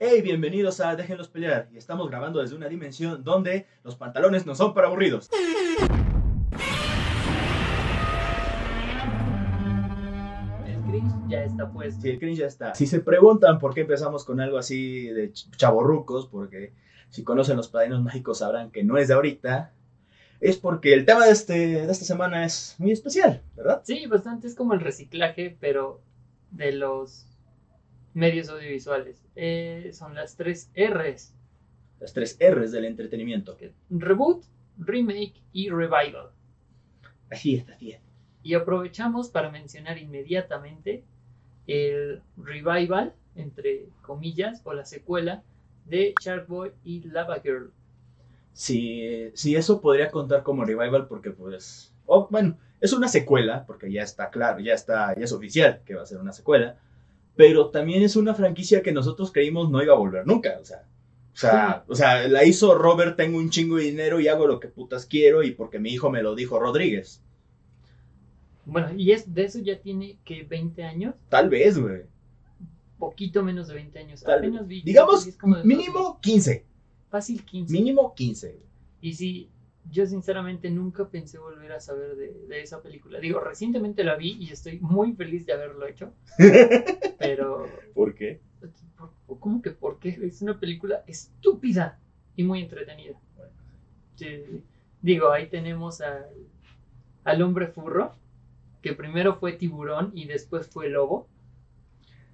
Hey, bienvenidos a Déjenlos pelear. Y estamos grabando desde una dimensión donde los pantalones no son para aburridos. El cringe ya está puesto. Sí, el cringe ya está. Si se preguntan por qué empezamos con algo así de ch- chavorrucos, porque si conocen los padrinos mágicos sabrán que no es de ahorita, es porque el tema de, este, de esta semana es muy especial, ¿verdad? Sí, bastante es como el reciclaje, pero de los medios audiovisuales. Eh, son las tres R's. Las tres R's del entretenimiento. que- Reboot, remake y revival. Así es, así es. Y aprovechamos para mencionar inmediatamente el revival, entre comillas, o la secuela de Shark Boy y Lava Girl. Si, si eso podría contar como revival, porque pues, oh, bueno, es una secuela, porque ya está claro, ya está, ya es oficial que va a ser una secuela, pero también es una franquicia que nosotros creímos no iba a volver nunca, o sea, o sea, o sea, la hizo Robert, tengo un chingo de dinero y hago lo que putas quiero y porque mi hijo me lo dijo Rodríguez. Bueno, y es, de eso ya tiene que 20 años, Tal vez, güey. poquito menos de 20 años. Tal Apenas vi. Digamos, como mínimo 15. Fácil 15. Mínimo 15. güey. Y sí, yo sinceramente nunca pensé volver a saber de, de esa película. Digo, recientemente la vi y estoy muy feliz de haberlo hecho. Pero, ¿Por qué? ¿por- ¿cómo que por qué? Es una película estúpida y muy entretenida. Bueno. Sí, Digo, ahí tenemos al, al hombre furro, que primero fue tiburón y después fue lobo.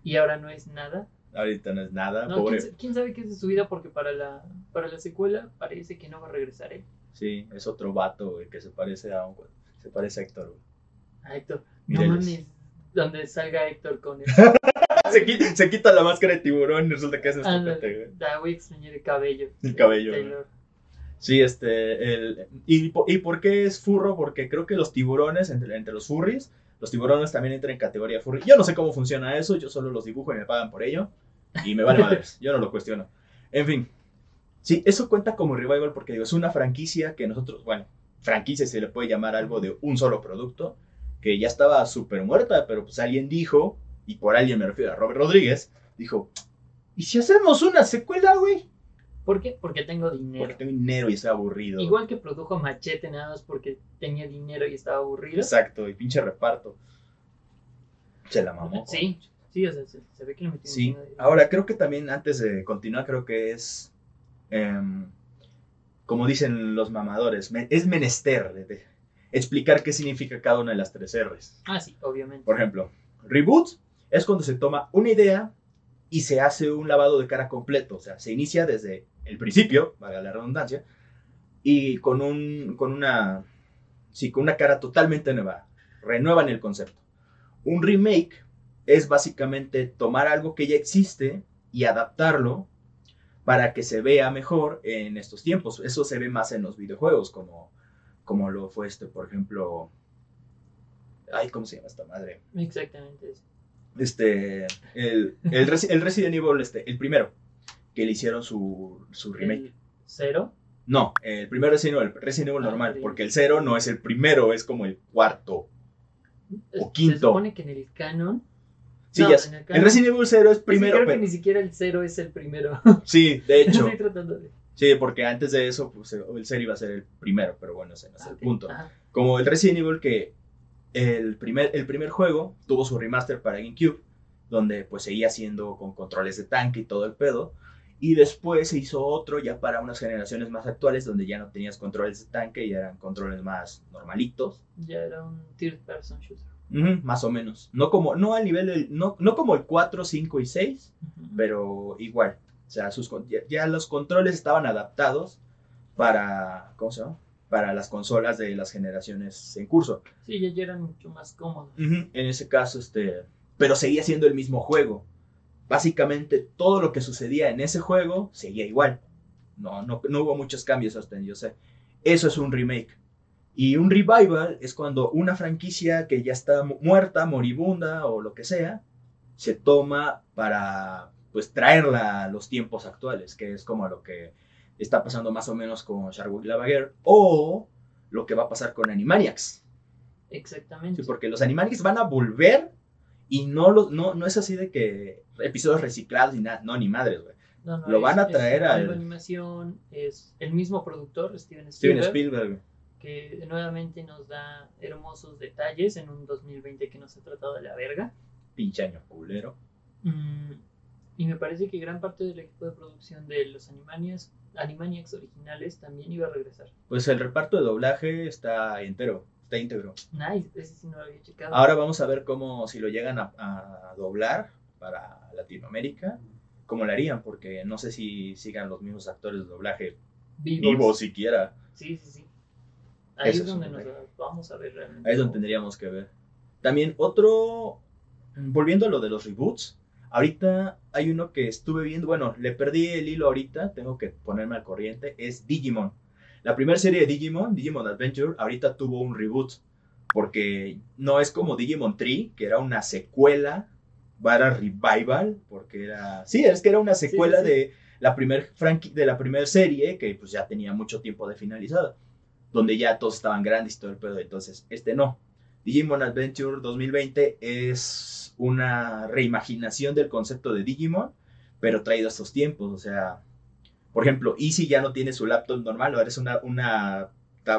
Y ahora no es nada. Ahorita no es nada, No, pobre. ¿quién, sa- quién sabe qué es de su vida? Porque para la, para la secuela parece que no va a regresar él. Sí, es otro vato, güey, que se parece a un, se parece a Héctor, güey. A Héctor. Míreles. No mames. Donde salga Héctor con él. se, quita, se quita la máscara de tiburón y resulta que es este güey. Da, voy a extrañar el cabello. El cabello. Sí, este, el, y, ¿y por qué es furro? Porque creo que los tiburones, entre, entre los furries, los tiburones también entran en categoría furry. Yo no sé cómo funciona eso, yo solo los dibujo y me pagan por ello. Y me vale madres, yo no lo cuestiono. En fin, sí, eso cuenta como revival porque digo, es una franquicia que nosotros, bueno, franquicia se le puede llamar algo de un solo producto, que ya estaba súper muerta, pero pues alguien dijo, y por alguien me refiero a Robert Rodríguez, dijo, ¿y si hacemos una secuela, güey? ¿Por qué? Porque tengo dinero. Porque tengo dinero y estoy aburrido. Igual que produjo Machete nada más porque tenía dinero y estaba aburrido. Exacto, y pinche reparto. Se la mamó. Sí, sí, o sea, se, se ve que le metió un Sí. dinero. Ahora, creo que también antes de continuar, creo que es. Em, como dicen los mamadores, es menester de explicar qué significa cada una de las tres R's. Ah, sí, obviamente. Por ejemplo, reboot es cuando se toma una idea y se hace un lavado de cara completo. O sea, se inicia desde el principio, valga la redundancia, y con, un, con, una, sí, con una cara totalmente nueva. Renuevan el concepto. Un remake es básicamente tomar algo que ya existe y adaptarlo para que se vea mejor en estos tiempos. Eso se ve más en los videojuegos, como, como lo fue este, por ejemplo. Ay, ¿cómo se llama esta madre? Exactamente eso. Este, el, el, Resi- el Resident Evil, este, el primero, que le hicieron su, su remake. El cero. No, el primer Resident Evil, el Resident Evil Ah, normal, sí. porque el cero no es el primero, es como el cuarto. O Se quinto. supone que en el canon. Sí, No, ya en sé. el el, Resident Evil 0 es Sí, primero, creo pero- que ni siquiera el cero es el primero. sí, de hecho, Estoy tratando de. sí, porque antes de eso, pues, el 0 iba a ser el primero, pero bueno, ese no es Ah, el punto. Ajá. Como el Resident Evil que el primer, el primer juego tuvo su remaster para GameCube, donde pues seguía siendo con controles de tanque y todo el pedo. Y después se hizo otro ya para unas generaciones más actuales, donde ya no tenías controles de tanque y eran controles más normalitos. Ya era un third person shooter. Más o menos. No como, no al nivel del, no, no como el 4, 5 y 6, Ujú. pero igual. O sea, sus, ya, ya los controles estaban adaptados para, ¿cómo se llama? Para las consolas de las generaciones en curso. Sí, ya, eran mucho más cómodos. En ese caso, este, pero seguía siendo el mismo juego. Básicamente todo lo que sucedía en ese juego seguía igual. No, no, no hubo muchos cambios hasta donde yo sé. Eso es un remake. Y un revival es cuando una franquicia que ya está mu- muerta, moribunda o lo que sea, se toma para pues traerla a los tiempos actuales, que es como lo que está pasando más o menos con Sharkboy Lava Girl o lo que va a pasar con Animaniacs. Exactamente. Sí, porque los Animaniacs van a volver y no, los, no, no es así de que episodios reciclados ni nada, no, ni madres, güey. No, no, Lo es- van a traer una al- animación, es el mismo productor, Steven Spielberg. Que nuevamente nos da hermosos detalles en un 2020 que nos ha tratado de la verga. Pinche año culero. Mm, y me parece que gran parte del equipo de producción de los Animaniacs, Animaniacs originales también iba a regresar. Pues el reparto de doblaje está entero, está íntegro. Nice, ese sí no lo había checado. Ahora vamos a ver cómo, si lo llegan a, a doblar para Latinoamérica, cómo lo harían, porque no sé si sigan los mismos actores de doblaje Vivos. vivos siquiera. Sí, sí, sí. Ahí Eso es donde nos vamos a ver realmente. Ahí es donde tendríamos que ver. También otro, volviendo a lo de los reboots, ahorita hay uno que estuve viendo, bueno, le perdí el hilo ahorita, tengo que ponerme al corriente, es Digimon. La primera serie de Digimon, Digimon Adventure, ahorita tuvo un reboot, porque no es como Digimon Tree, que era una secuela, era revival, porque era... Sí, es que era una secuela sí, sí. de la primer franqui- de la primera serie, que pues ya tenía mucho tiempo de finalizada, donde ya todos estaban grandes y todo el pedo, entonces este no. Digimon Adventure 2020 es una reimaginación del concepto de Digimon, pero traído a estos tiempos. O sea, por ejemplo, Easy ya no tiene su laptop normal, ahora es una, una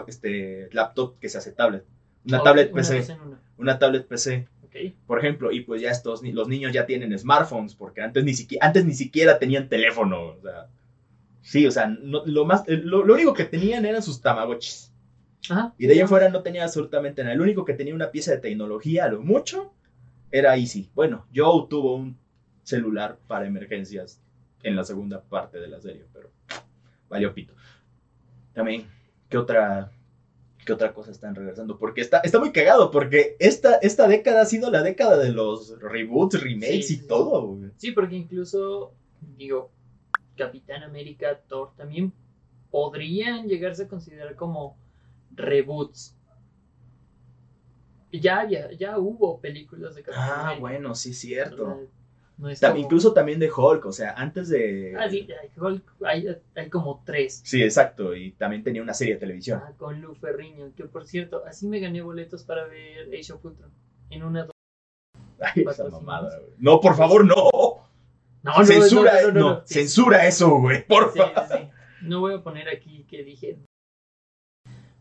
este, laptop que se hace tablet. Una tablet una PC. una. Una tablet PC. Por ejemplo, y pues ya estos, los niños ya tienen smartphones, porque antes ni siquiera, antes ni siquiera tenían teléfono. O sea, sí, o sea, no- lo, más, lo, lo único que tenían eran sus tamagotchis. Ajá. Y de ahí en fuera no tenía absolutamente nada. El único que tenía una pieza de tecnología, a lo mucho, era Easy. Bueno, Joe tuvo un celular para emergencias en la segunda parte de la serie, pero valió pito. También, ¿qué otra, qué otra cosa están regresando? Porque está, está muy cagado, porque esta, esta década ha sido la década de los reboots, remakes Sí, y todo. güey. Sí, porque incluso, digo, Capitán América, Thor también podrían llegarse a considerar como reboots. Ya, había- ya hubo películas de Capitán Ah, América. bueno, sí, cierto. no es Tam- como- Incluso también de Hulk, o sea, antes de... Ah, sí, Hulk, hay, hay como tres. Sí, exacto, y también tenía una serie de televisión. Ah, con Lu Ferriño, que por cierto, así me gané boletos para ver Age of Ultron. En una... Ay, esa mamada, güey. No, por favor, no. No, no, censura, no, no, no. Sí, censura eso, güey, por sí, favor. No voy a poner aquí que dije...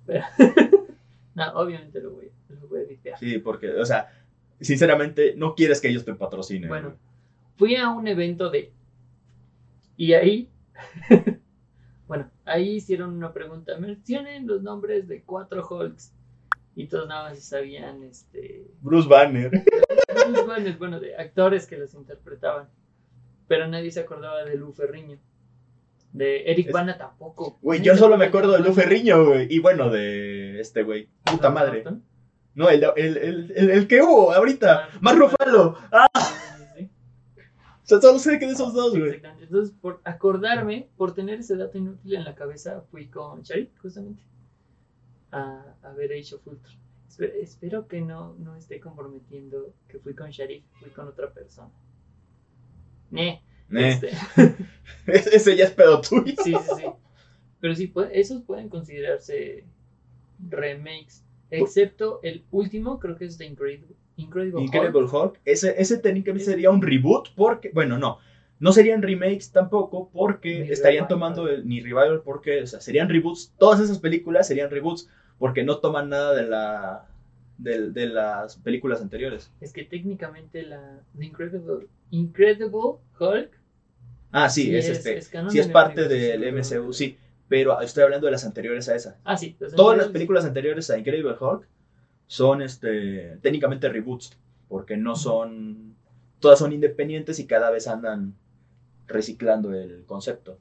Pero... no, obviamente lo voy, lo voy a editar. Sí, porque, o sea, sinceramente, no quieres que ellos te patrocinen. Bueno, güey. fui a un evento de... Y ahí... bueno, ahí hicieron una pregunta. Mencionen los nombres de cuatro Hulks. Y todos nada más sabían, este... Bruce Banner. Bruce Banner, bueno, de actores que los interpretaban. Pero nadie se acordaba de Lu Ferriño. De Eric Es- Bana tampoco. Güey, yo solo me acuerdo de Lu Ferriño, güey. Y bueno, de este, güey. Puta Edward madre. Norton. No, el, el, el, el- que hubo ahorita. Ah, Más Rufalo. Ah, Sí, o sea, solo sé que de esos dos, güey. Entonces, por acordarme, por tener ese dato inútil en la cabeza, fui con Sharif, justamente, a, a ver Age of Ultron. Espe- espero que no, no esté comprometiendo que fui con Sharif, fui con otra persona. Ne, Eh, este, Ese ya es pedo tuyo. sí, sí, sí. Pero sí, puede- esos pueden considerarse remakes. Excepto el último, creo que es The Incredible, Incredible, Hulk. Incredible Hulk. Ese, ese técnicamente sería un reboot porque, bueno, no. No serían remakes tampoco porque Ni estarían revival. tomando el, ni revival porque, o sea, serían reboots. Todas esas películas serían reboots porque no toman nada de la de, de las películas anteriores. Es que técnicamente la The Incredible, Incredible Hulk Ah, sí, Sí, es, es- este, es sí es parte del. MCU, sí, pero estoy hablando de las anteriores a esa. Ah, sí. Todas las películas anteriores a Incredible Hulk son este técnicamente reboots porque no son todas son independientes y cada vez andan reciclando el concepto.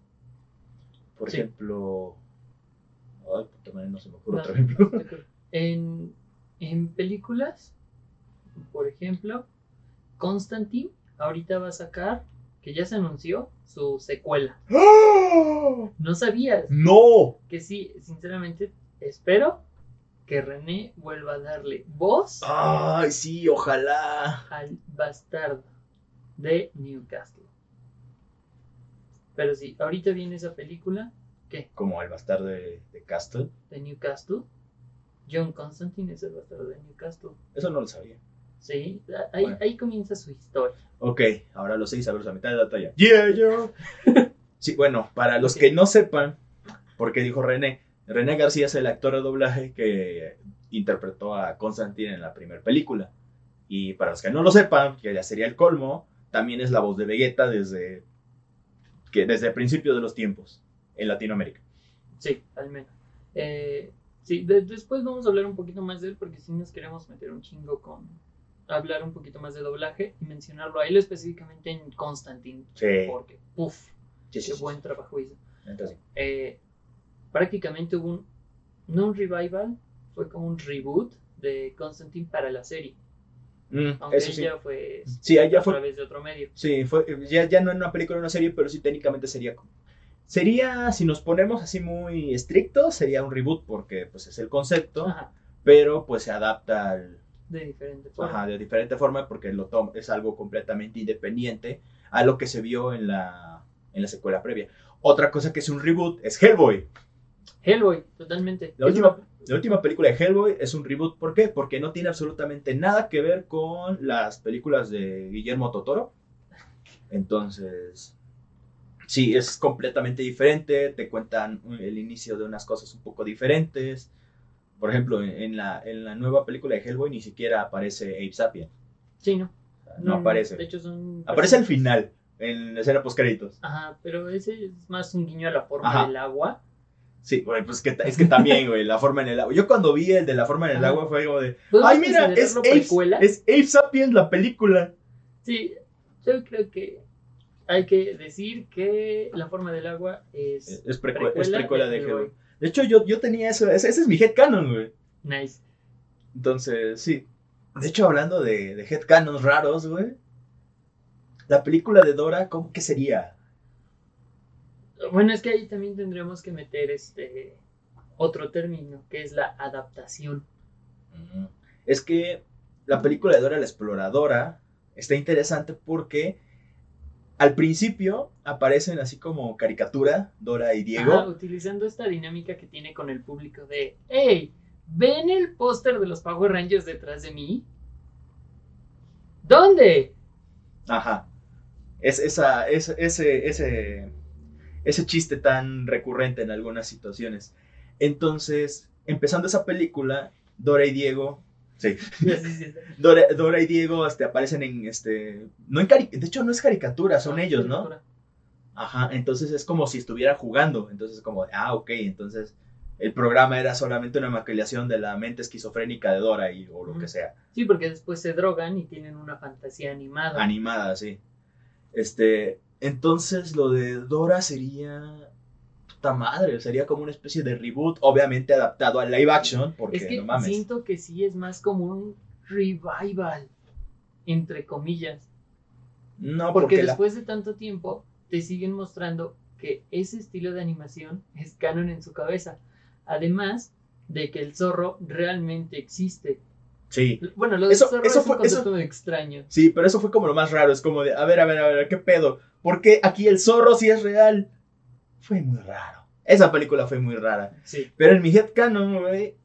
Por Sí. ejemplo, ay, puta madre, no se me ocurre No, otro ejemplo. no. En, en películas, por ejemplo, Constantine ahorita va a sacar, que ya se anunció, su secuela. ¡Ah! No sabías No, que sí, sinceramente, espero que René vuelva a darle voz ay, sí, ojalá. al bastardo de Newcastle. Pero sí, ahorita viene esa película, ¿qué? Como el bastardo de, de Castle. De Newcastle. John Constantine es el bastardo de Newcastle. Eso no lo sabía. Sí, ahí, Bueno. ahí comienza su historia. Ok, ahora lo sé y sabemos a mitad de la talla. Yeah, yo. Sí, bueno, para los que no sepan, porque dijo René, René García es el actor de doblaje que interpretó a Constantine en la primera película. Y para los que no lo sepan, que ya sería el colmo, también es la voz de Vegeta desde, que, desde el principio de los tiempos en Latinoamérica. Sí, al menos. Eh, sí, de- después vamos a hablar un poquito más de él porque si nos queremos meter un chingo con hablar un poquito más de doblaje y mencionarlo a él específicamente en Constantine. Sí. Porque, puff, Sí, sí, qué buen trabajo hizo. Entonces, Eh, prácticamente hubo un, no un revival, fue como un reboot de Constantine para la serie. mm, Aunque eso ella fue Sí, a fue través de otro medio. Sí, fue, ya, ya no en una película o una serie, pero sí técnicamente sería como- Sería, si nos ponemos así muy estrictos, sería un reboot porque pues es el concepto, Ajá, pero pues se adapta al, de diferente forma. ajá, de diferente forma porque lo tom- es algo completamente independiente a lo que se vio en la, en la secuela previa. Otra cosa que es un reboot es Hellboy. Hellboy, totalmente. La última, una- la última película de Hellboy es un reboot, ¿por qué? Porque no tiene absolutamente nada que ver con las películas de Guillermo Totoro. Entonces, sí, es completamente diferente, te cuentan el inicio de unas cosas un poco diferentes. Por ejemplo, en, la, en la nueva película de Hellboy ni siquiera aparece Abe Sapien. Sí, ¿no? O sea, No, aparece. De hecho, son. Aparece al final, en la escena post créditos. Ajá, pero ese es más un guiño a la forma Ajá. del agua. Sí, güey, pues que, es que también, güey, la forma en el agua. Yo cuando vi el de la forma en el Ajá. agua fue como de, ¿Podemos ay, mira, es Abe, precuela? es Abe Sapien la película. Sí, yo creo que hay que decir que la forma del agua es. Es, es precue- es precuela de Hellboy. Hellboy. De hecho, yo, yo tenía eso. Ese, ese es mi headcanon, güey. Nice. Entonces, sí. De hecho, hablando de, de headcanons raros, güey. La película de Dora, ¿cómo que sería? Bueno, es que ahí también tendremos que meter este otro término, que es la adaptación. Es que la película de Dora la Exploradora está interesante porque al principio aparecen así como caricatura, Dora y Diego. Ajá, utilizando esta dinámica que tiene con el público de, hey, ¿ven el póster de los Power Rangers detrás de mí? ¿Dónde? Ajá. Es esa, es, ese, ese, ese chiste tan recurrente en algunas situaciones. Entonces, empezando esa película, Dora y Diego. Sí. Dora, Dora y Diego este, aparecen en este. No en cari- de hecho, no es caricatura, son ellos, ¿no? Ajá. Entonces es como si estuvieran jugando. Entonces, como, ah, ok. Entonces, el programa era solamente una maquillación de la mente esquizofrénica de Dora y, o lo que sea. Sí, porque después se drogan y tienen una fantasía animada. animada, sí. Este, entonces lo de Dora sería puta madre, sería como una especie de reboot, obviamente adaptado al live action, porque es que no mames. siento que sí es más como un revival, entre comillas. no, Porque, porque, la- después de tanto tiempo te siguen mostrando que ese estilo de animación es canon en su cabeza. Además de que el zorro realmente existe. sí. Bueno, lo del Eso- zorro eso es un fue- eso- concepto extraño. Sí, pero eso fue como lo más raro, es como de, a ver, a ver, a ver, ¿qué pedo? ¿Por qué aquí el zorro sí es real? Fue muy raro. Esa película fue muy rara. Sí. Pero en mi headcanon, güey,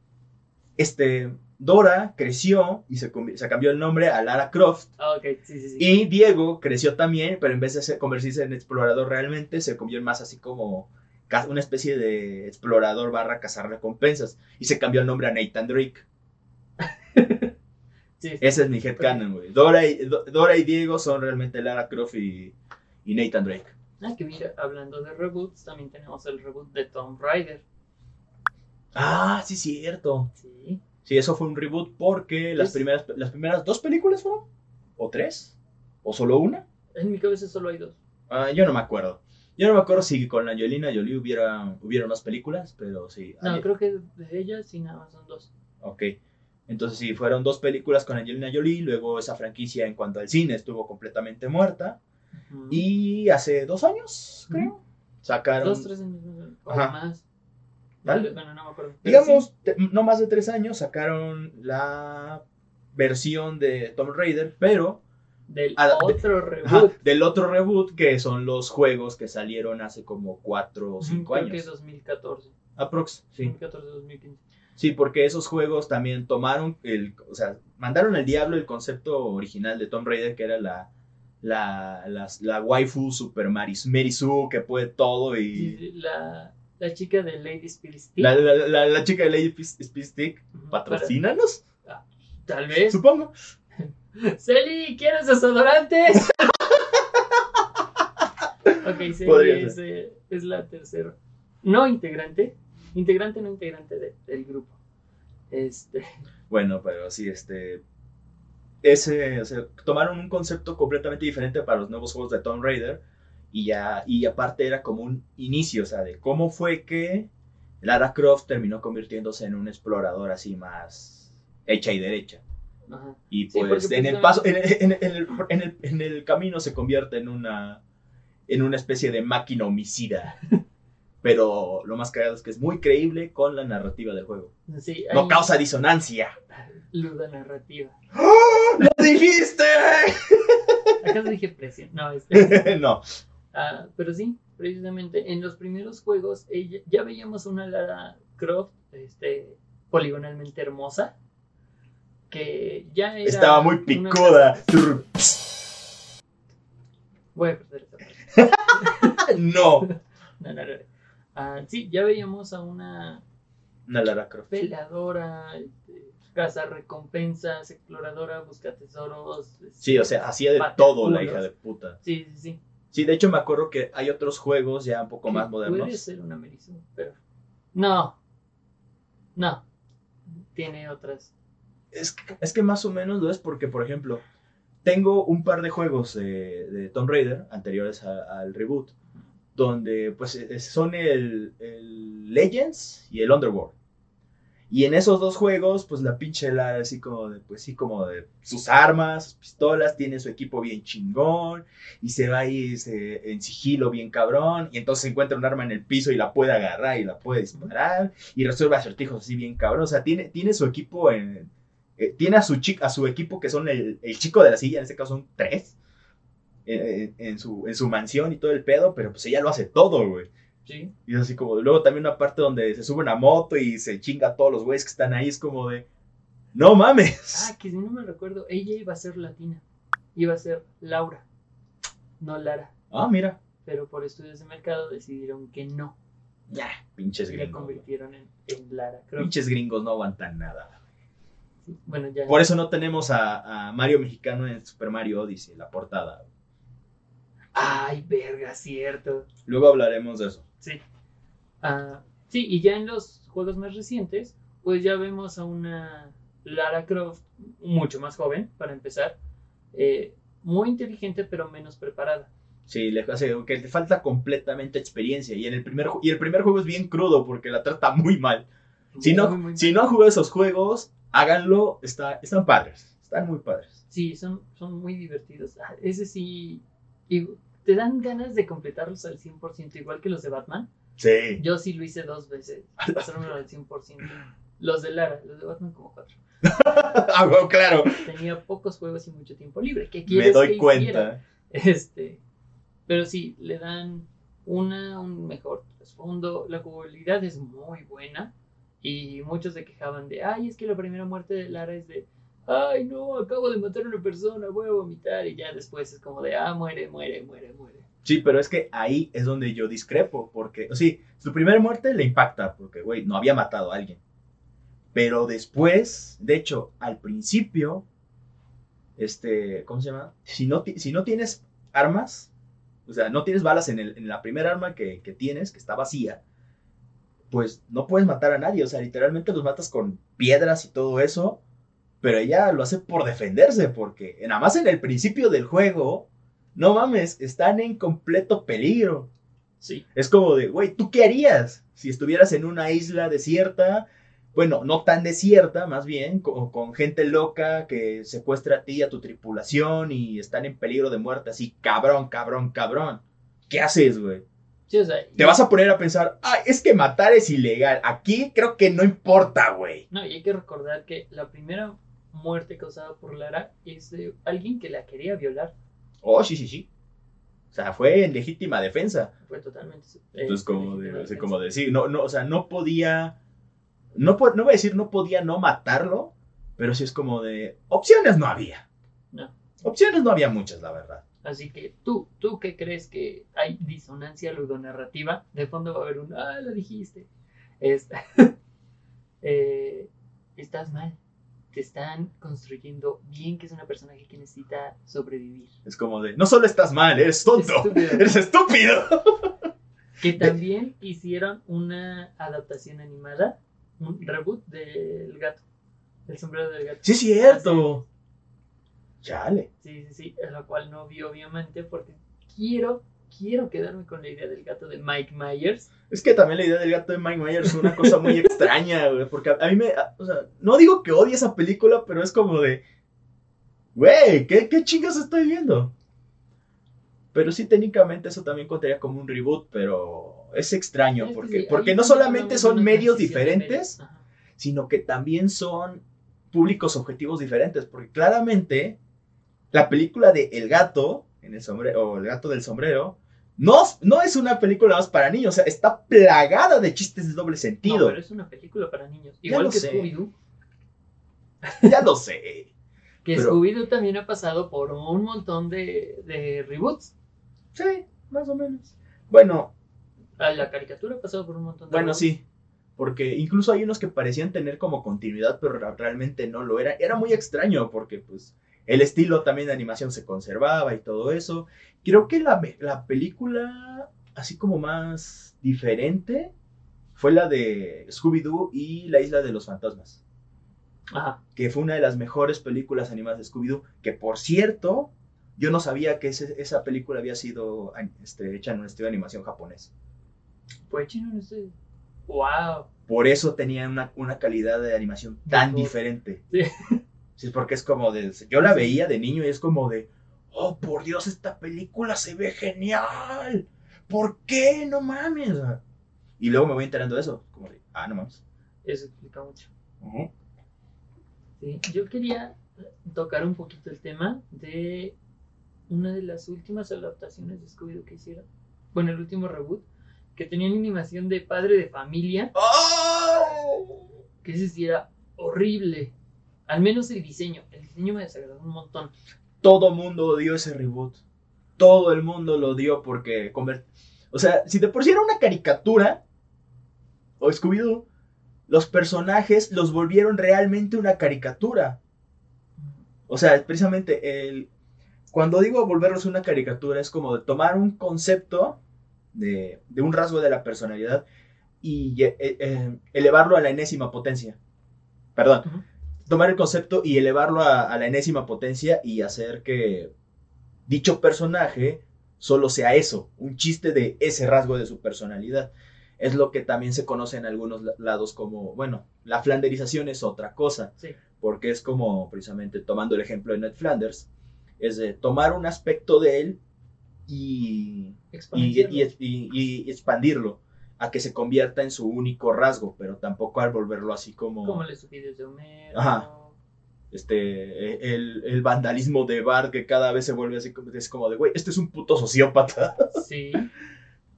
este, Dora creció y se, cambió el nombre a Lara Croft. Ah, ok, sí, sí, sí. Y Diego creció también, pero en vez de convertirse en explorador realmente, se convirtió en más así como una especie de explorador barra cazar recompensas. Y se cambió el nombre a Nathan Drake. Sí, sí. Ese es mi headcanon, güey. Dora y, Do- Dora y Diego son realmente Lara Croft y, y Nathan Drake. Ah, que mira, hablando de reboots, también tenemos el reboot de Tomb Raider. Ah, sí, cierto. Sí. Sí, eso fue un reboot porque las Es- primeras, las primeras dos películas fueron. ¿O tres? ¿O solo una? En mi cabeza solo hay dos. Ah, yo no me acuerdo. Yo no me acuerdo si con Angelina Jolie hubiera, hubieron más películas, pero sí. No, creo que de ellas sí nada más son dos. Ok. Entonces sí, fueron dos películas con Angelina Jolie, luego esa franquicia en cuanto al cine estuvo completamente muerta. Y hace dos años, creo, sacaron, Dos, tres años o Ajá. más. Vale, bueno, no me acuerdo. Digamos, te- no más de tres años, sacaron la versión de Tomb Raider, pero del Ah, de- otro ajá, reboot. del otro reboot que son los juegos que salieron hace como cuatro o cinco Creo que años. 2014. Aprox, sí. 2014, 2015. Sí, porque esos juegos también tomaron el, o sea, mandaron al diablo el concepto original de Tomb Raider, que era la, la, las- la waifu super Maris, Merisu que puede todo y La, la chica de Lady Spirit Stick. la, la, la- la chica de Lady Speed Stick, patrocínanos, para- Tal vez. supongo. Celi, ¿quieres desodorantes? ok, Celi es, eh, es la tercera. No integrante. Integrante, no integrante de- del grupo. Este. Bueno, pero sí, este. Ese, o sea, tomaron un concepto completamente diferente para los nuevos juegos de Tomb Raider. Y ya, y aparte era como un inicio, o sea, de cómo fue que Lara Croft terminó convirtiéndose en un explorador así más hecha y derecha. Ajá. Y pues en el paso, en, en- en el, en el- en el camino se convierte en una, en una especie de máquina homicida. Pero lo más cagado es que es muy creíble con la narrativa del juego. Sí, No causa disonancia. luda narrativa. ¡Lo dijiste! ¿Acaso dije presión? No, este. no. Ah, pero sí, precisamente en los primeros juegos ella- ya veíamos una Lara Croft este, poligonalmente hermosa que ya era Estaba muy una- picuda. Voy a perder esa parte. no. No, no, no. Ah, sí, ya veíamos a una Una Lara Croft. peleadora, este, caza recompensas, exploradora, busca tesoros. este, Sí, o sea, hacía de todo la hija de puta. Sí, sí, sí. Sí, de hecho me acuerdo que hay otros juegos ya un poco más modernos. Puede ser una Merisu, pero. No. No. Tiene otras. Es que, es que más o menos lo es porque, por ejemplo, tengo un par de juegos de, de Tomb Raider anteriores a- al reboot, donde pues eh, son el, Legends y el Underworld. Y en esos dos juegos, pues la pinche Lara así como de, pues sí, como de sus armas, sus pistolas, tiene su equipo bien chingón, y se va ahí en sigilo bien cabrón, y entonces encuentra un arma en el piso y la puede agarrar y la puede disparar, y resuelve acertijos así bien cabrón. O sea, tiene, tiene su equipo en, eh, tiene a su, chi- a su equipo que son el, el chico de la silla, en este caso son tres, en, su, en su mansión y todo el pedo, pero pues ella lo hace todo, güey. Sí. Y es así como, luego también una parte donde se sube una moto y se chinga a todos los güeyes que están ahí, es como de, no mames. Ah, que si no me recuerdo, ella iba a ser latina. Iba a ser Laura, no Lara. Ah, mira. Pero por estudios de mercado decidieron que no. Ya, pinches Y la gringos. güey. convirtieron en, en Lara. Creo. Pinches gringos no aguantan nada. Sí, Bueno, ya. Por eso no tenemos a, a Mario Mexicano en Super Mario Odyssey, la portada. Ay, verga, cierto. Luego hablaremos de eso. Sí. Ah, sí, y ya en los juegos más recientes, pues ya vemos a una Lara Croft mucho más joven, para empezar. eh, muy inteligente, pero menos preparada. Sí, le hace que le falta completamente experiencia. Y, en el primer, y el primer juego es bien crudo porque la trata muy mal. Si no, Muy, muy si no han jugado esos juegos, háganlo. Está, están padres. Están muy padres. Sí, son, son muy divertidos. Ah, ese sí. y te dan ganas de completarlos al 100%, igual que los de Batman. Sí. Yo sí lo hice dos veces, pasármelo al 100%. Los de Lara, los de Batman como cuatro. ah, claro. Tenía pocos juegos y mucho tiempo libre. ¿Qué Me quieres doy que cuenta. hiciera? Este, pero sí, le dan una, un mejor trasfondo. La jugabilidad es muy buena. Y muchos se quejaban de, ay, es que la primera muerte de Lara es de, ay, no, acabo de matar a una persona, voy a vomitar. Y ya después es como de, ah, muere, muere, muere, muere. Sí, pero es que ahí es donde yo discrepo. Porque, sí, su primera muerte le impacta. Porque, güey, no había matado a alguien. Pero después, de hecho, al principio, este, ¿cómo se llama? Si no, si no tienes armas, o sea, no tienes balas en, el- en la primera arma que, que tienes, que está vacía, pues no puedes matar a nadie. O sea, literalmente los matas con piedras y todo eso. Pero ella lo hace por defenderse, porque nada más en el principio del juego, no mames, están en completo peligro. Sí, Es como de, güey, ¿tú qué harías si estuvieras en una isla desierta? Bueno, no tan desierta, más bien, con, con gente loca que secuestra a ti y a tu tripulación y están en peligro de muerte, así, cabrón, cabrón, cabrón. ¿Qué haces, güey? sí, o sea, Te vas a poner a pensar, ay, es que matar es ilegal. Aquí creo que no importa, güey. No, y hay que recordar que la primera muerte causada por Lara es de alguien que la quería violar. Oh, sí, sí, sí. O sea, fue en legítima defensa. Fue totalmente. Entonces, como, de, como decir, no, no, o sea, no podía, no, no voy a decir no podía no matarlo, pero sí es como de, opciones no había. No. Opciones no había muchas, la verdad. Así que tú, tú que crees que hay disonancia ludonarrativa, de fondo va a haber un, ah, lo dijiste. Es, eh, estás mal. Te están construyendo bien que es una personaje que necesita sobrevivir. Es como de, no solo estás mal, eres tonto. Estúpido. Eres estúpido. Que también hicieron una adaptación animada, un reboot del gato. El sombrero del gato. Sí, es cierto. Chale. Sí, sí, sí, la cual no vi obviamente porque quiero, quiero quedarme con la idea del gato de Mike Myers. Es que también la idea del gato de Mike Myers es una cosa muy extraña, güey. Porque a, mí me. o sea, no digo que odie esa película, pero es como de. Güey, ¿qué, ¿qué chingas estoy viendo? Pero sí, técnicamente eso también contaría como un reboot, pero es extraño. Es Porque, sí, porque no solamente son medios diferentes, medios. Sino que también son públicos objetivos diferentes. Porque claramente la película de El gato, en el sombrero, o El gato del sombrero, no, no es una película más para niños, o sea, está plagada de chistes de doble No, sentido. pero es una película para niños. Igual que. Scooby-Doo. Ya lo sé. Que Pero- Scooby-Doo también ha pasado por un montón de, de reboots. Sí, más o menos. Bueno, Ah, La caricatura ha pasado por un montón de bueno, reboots. sí. Porque incluso hay unos que parecían tener como continuidad, pero realmente no lo era. Era muy extraño porque pues el estilo también de animación se conservaba y todo eso. Creo que la, la película así como más diferente fue la de Scooby-Doo y la isla de los fantasmas. Ajá. que fue una de las mejores películas animadas de Scooby-Doo, que por cierto, yo no sabía que ese- esa película había sido este, hecha en un estudio de animación japonés. Pues chino, no sé. ¡Wow! Por eso tenía una, una calidad de animación tan Mejor. diferente. Sí. Sí, porque es como de... Yo la veía de niño y es como de... Oh, por Dios, esta película se ve genial. ¿Por qué? No mames. Y luego me voy enterando de eso. Como de, ah, no mames. Eso explica mucho. Sí, yo quería tocar un poquito el tema de una de las últimas adaptaciones de Scooby-Doo que hicieron. Bueno, el último reboot, que tenía una animación de padre de familia, ¡Oh! que ese sí era horrible. Al menos el diseño. El diseño me desagradó un montón. todo mundo odió ese reboot. Todo el mundo lo odió porque... O sea, si de por sí era una caricatura, o Scooby-Doo, los personajes los volvieron realmente una caricatura. O sea, precisamente el... Cuando digo volverlos una caricatura es como de tomar un concepto de, de un rasgo de la personalidad y eh, eh, elevarlo a la enésima potencia. Perdón. Tomar el concepto y elevarlo a, a la enésima potencia y hacer que dicho personaje solo sea eso, un chiste de ese rasgo de su personalidad. Es lo que también se conoce en algunos la- lados como, bueno, la flanderización es otra cosa, Sí. porque es como, precisamente tomando el ejemplo de Ned Flanders, es de tomar un aspecto de él y, y, Exponenciarlo. y- y- y expandirlo a que se convierta en su único rasgo, pero tampoco al volverlo así como, Como los estúpidos de Homero. Ajá. este eh, el, el vandalismo de Bart que cada vez se vuelve así como, es como de, güey, este es un puto sociópata. Sí. No,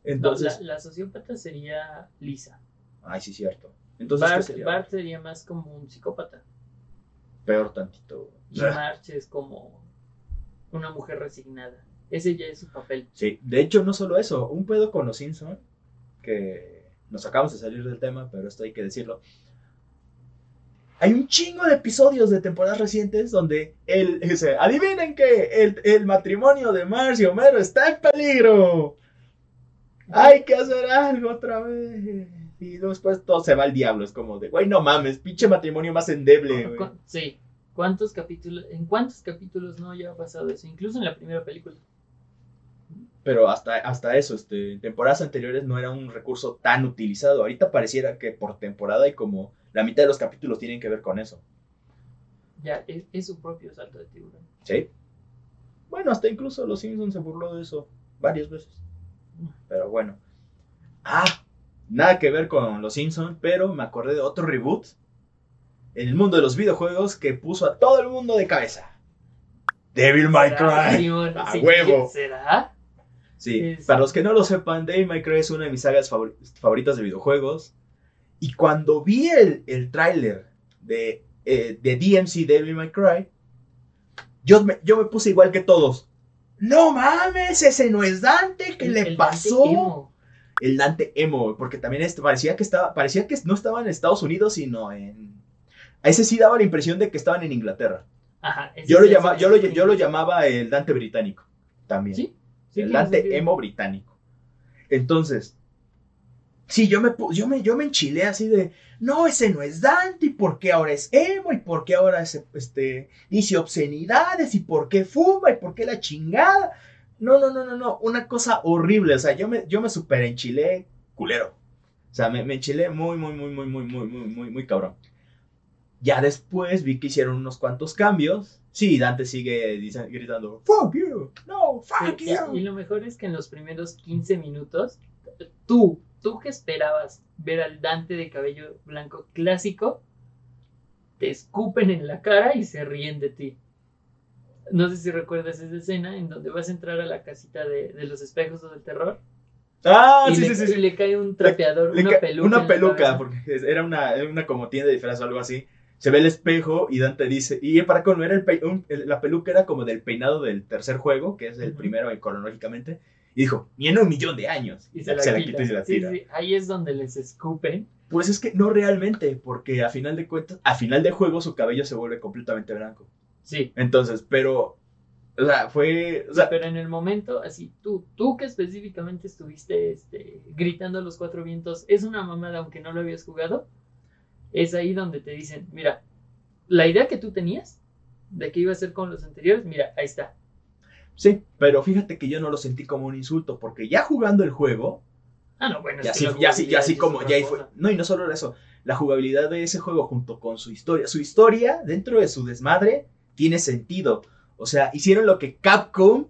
Entonces, la, la sociópata sería Lisa. ay, sí, cierto. Entonces, ¿qué Bart, sería? Bart sería más como un psicópata. Peor tantito. Y March es como una mujer resignada. Ese ya es su papel. Sí, de hecho, no solo eso, un pedo con los Simpson que nos acabamos de salir del tema, pero esto hay que decirlo. Hay un chingo de episodios de temporadas recientes donde el, dice, adivinen que el, el matrimonio de Marge y Homero está en peligro. Hay que hacer algo otra vez. Y después todo se va al diablo. Es como de, güey, no mames, pinche matrimonio más endeble. güey". Cu- Sí. ¿Cuántos capítulos, ¿En cuántos capítulos no ya ha pasado eso? Incluso en la primera película. Pero hasta, hasta eso, este, en temporadas anteriores no era un recurso tan utilizado. Ahorita pareciera que por temporada y como la mitad de los capítulos tienen que ver con eso. Ya es, es su propio salto de tiburón. ¿Sí? Bueno, hasta incluso Los Simpsons se burló de eso varias veces. Pero bueno. Ah, nada que ver con Los Simpsons, pero me acordé de otro reboot en el mundo de los videojuegos que puso a todo el mundo de cabeza. Devil May ¿Será, Cry. Simón? ¡A Sí, huevo! ¿Será? Sí, Sí, para los que no lo sepan, Devil May Cry es una de mis sagas favor- favoritas de videojuegos. Y cuando vi el, el tráiler de, eh, de DMC Devil May Cry, yo me, yo me puse igual que todos. no mames, ese no es Dante, ¿qué El- le el Dante pasó? emo. El Dante emo, porque también este, parecía que estaba, parecía que no estaba en Estados Unidos, sino en... A ese sí daba la impresión de que estaban en Inglaterra. Ajá, Yo lo, llama, yo, lo, yo lo llamaba el Dante británico, también. Sí, sí, el emo británico. Entonces, sí, yo me, yo, me, yo me enchilé así de, no, ese no es Dante, ¿y por qué ahora es emo? ¿Y por qué ahora es, este, dice obscenidades? ¿Y por qué fuma? ¿Y por qué la chingada? No, no, no, no, no, una cosa horrible, o sea, yo me, yo me super enchilé culero. O sea, me, me enchilé muy, muy, muy, muy, muy, muy, muy, muy, muy cabrón. Ya después vi que hicieron unos cuantos cambios. Sí, Dante sigue gritando, fuck you, no, fuck Sí, you. y lo mejor es que en los primeros 15 minutos, tú, tú que esperabas ver al Dante de cabello blanco clásico, te escupen en la cara y se ríen de ti. No sé si recuerdas esa escena en donde vas a entrar a la casita de, de los espejos o del terror Ah, y, sí, le, sí, sí, y le cae un trapeador, Le una ca- peluca. Una peluca, porque era una, una como tienda de disfraz o algo así. Se ve el espejo y Dante dice, y para colmo era el pe- un- el- la peluca era como del peinado del tercer juego, que es el Ujú. primero eh, cronológicamente, y dijo, ni en un millón de años. Y se la, quita. quita y se la tira. sí, ahí es donde les escupen. Pues es que no realmente, porque a final de cuentas, a final de juego su cabello se vuelve completamente blanco. Sí, Entonces, pero, o sea, fue, o sea, pero en el momento, así, tú, tú que específicamente estuviste este, gritando a los cuatro vientos, es una mamada aunque no lo habías jugado, es ahí donde te dicen, mira, la idea que tú tenías de que iba a ser con los anteriores, mira, ahí está. sí, pero fíjate que yo no lo sentí como un insulto, porque ya jugando el juego, Ah, no, bueno, Ya es que así, ya así, ya así como, ya ahí fue. No, y no solo eso. La jugabilidad de ese juego junto con su historia. Su historia, dentro de su desmadre, tiene sentido. O sea, hicieron lo que Capcom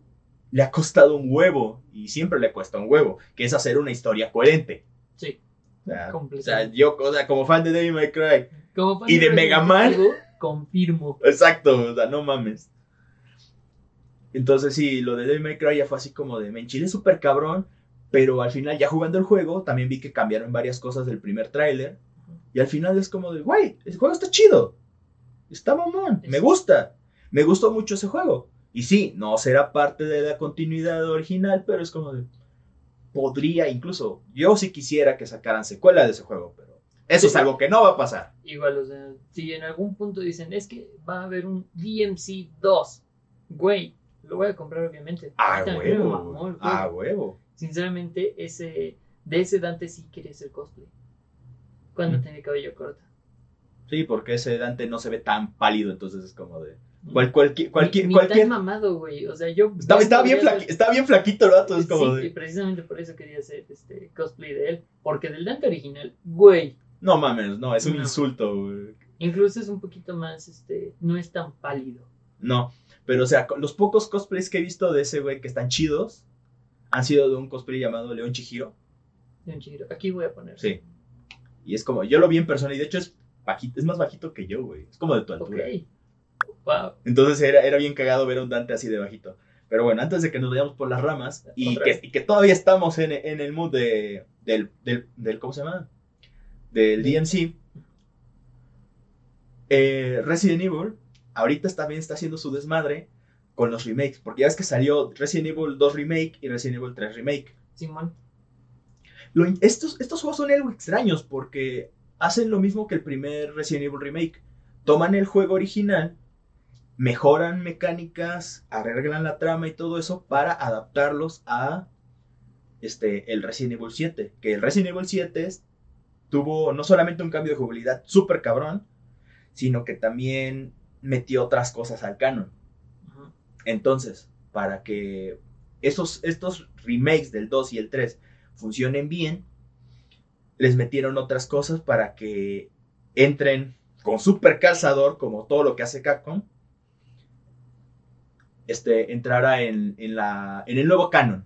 le ha costado un huevo. Y siempre le cuesta un huevo. Que es hacer una historia coherente. Sí, O sea, o Completamente. sea, yo, o sea, como fan de Devil May Cry. como fan ¿Y de Mega Man? Confirmo. Exacto, o sea, no mames. Entonces sí, lo de Devil May Cry ya fue así como de me enchilé súper cabrón, pero al final ya jugando el juego también vi que cambiaron varias cosas del primer tráiler y al final es como de, güey, el juego está chido, está mamón, me gusta, me gustó mucho ese juego. Y sí, no será parte de la continuidad original, pero es como de, podría incluso, yo sí quisiera que sacaran secuela de ese juego, pero eso es algo que no va a pasar. Igual, o sea, si en algún punto dicen, es que va a haber un DMC 2, güey, lo voy a comprar obviamente. Ah, me huevo, mamó juego. ah, huevo. Sinceramente, ese, de ese Dante sí quería hacer cosplay. Cuando Mm. tenía cabello corto. Sí, porque ese Dante no se ve tan pálido, entonces es como de. Cual, cualquier, cualquier, ni cualquier- tan mamado, güey. O sea, yo. Está, está bien flaqui- está bien flaquito el vato, es como Sí, y precisamente por eso quería hacer este cosplay de él. Porque del Dante original, güey. No mames, no, es un No. insulto, güey. Incluso es un poquito más, este, no es tan pálido. No, pero o sea, los pocos cosplays que he visto de ese güey que están chidos han sido de un cosplay llamado León Chihiro. De un chiro. Aquí voy a poner. Sí. Y es como, yo lo vi en persona y de hecho es bajito, es más bajito que yo, güey. Es como de tu Ok. altura. Wow. Entonces era, era bien cagado ver a un Dante así de bajito. Pero bueno, antes de que nos vayamos por las ramas y que, vez. y que todavía estamos en, en el mood de, del, del, del- ¿Cómo se llama? Del DMC. eh, Resident Evil ahorita también está haciendo su desmadre con los remakes. Porque ya ves que salió Resident Evil 2 Remake y Resident Evil 3 Remake. Simón. Lo estos, estos juegos son algo extraños porque hacen lo mismo que el primer Resident Evil Remake. Toman el juego original, mejoran mecánicas, arreglan la trama y todo eso para adaptarlos a este, el Resident Evil 7. Que el Resident Evil 7 es- tuvo no solamente un cambio de jugabilidad súper cabrón, sino que también metió otras cosas al canon. Entonces, para que esos, estos remakes del 2 y el 3 funcionen bien, les metieron otras cosas para que entren con super calzador, como todo lo que hace Capcom, este, entrara en, en, la, en el nuevo canon.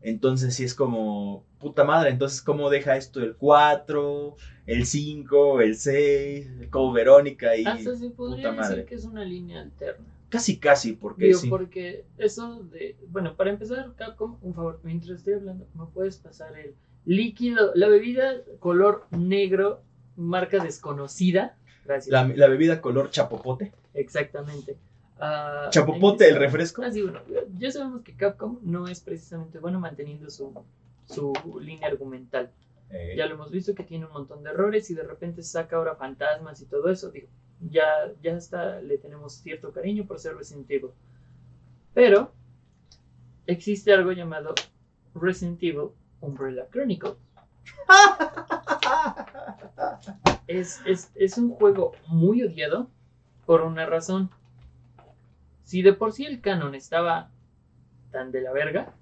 Entonces, sí es como, puta madre, entonces, ¿cómo deja esto el 4, el 5, el 6, como Verónica y Hasta se podría puta madre. decir que es una línea alterna. casi, casi, porque Digo, sí. porque eso de. Bueno, para empezar, Capcom, un favor, mientras estoy hablando, ¿me puedes pasar el líquido, la bebida color negro, marca desconocida? Gracias. La, la bebida color chapopote. Exactamente. Ah, Chapopote, el refresco. Ah, sí, bueno, ya sabemos que Capcom no es precisamente bueno manteniendo su, su línea argumental. Eh, Ya lo hemos visto que tiene un montón de errores y de repente saca ahora fantasmas y todo eso. Digo, ya, ya está, le tenemos cierto cariño por ser Resident Evil. Pero existe algo llamado Resident Evil Umbrella Chronicles. Es, es, es un juego muy odiado por una razón. Si de por sí el canon estaba tan de la verga,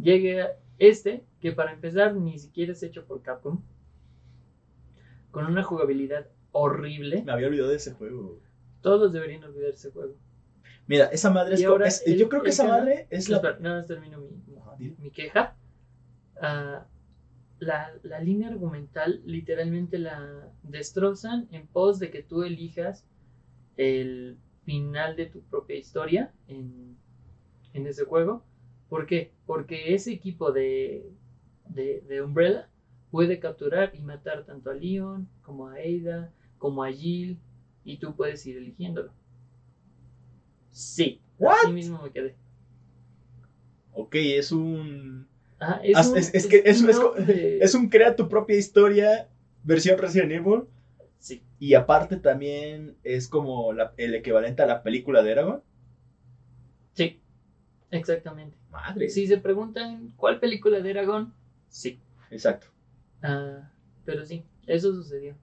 llega este, que para empezar ni siquiera es hecho por Capcom, con una jugabilidad horrible. Me había olvidado de ese juego. Todos deberían olvidar ese juego. Mira, esa madre es. Ahora es- el- yo creo que esa canon- madre es la. Nada más termino mi, Ajá, mi queja. Ah, la, la línea argumental literalmente la destrozan en pos de que tú elijas el final de tu propia historia en, en ese juego. ¿Por qué? Porque ese equipo de, de, de Umbrella puede capturar y matar tanto a Leon como a Ada, como a Jill, y tú puedes ir eligiéndolo. Sí, ¿What? así mismo me quedé. Ok, es un. Ajá, es, un, es- es que de- Es un crea tu propia historia, versión Resident Evil. Sí, Y aparte también es como la- el equivalente a la película de Eragon. sí, exactamente. Madre. Si se preguntan cuál película de Aragón, sí. Exacto. Ah, pero sí, eso sucedió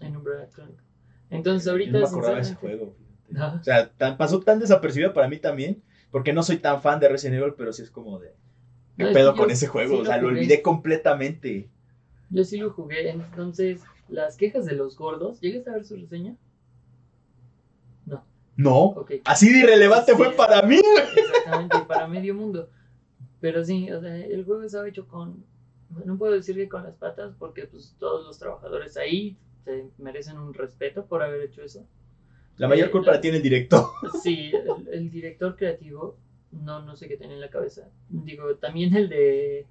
en Umbrella Chronicles. Entonces ahorita, Yo no me acordaba ese juego. No. O sea, tan- pasó tan desapercibido para mí también. Porque no soy tan fan de Resident Evil, pero sí es como de. ¿Qué No, es pedo que con ese juego? sí o sea, lo olvidé completamente. Yo sí lo jugué, entonces las quejas de los gordos, ¿llegas a ver su reseña? No, No. Así de irrelevante Sí. fue para mí. Exactamente, para medio mundo. Pero sí, o sea, el juego estaba hecho con, no puedo decir que con las patas, porque pues todos los trabajadores ahí se merecen un respeto por haber hecho eso. La mayor Eh, culpa la- la tiene el director. Sí, el, el director creativo, no, no sé qué tiene en la cabeza. Digo, también el de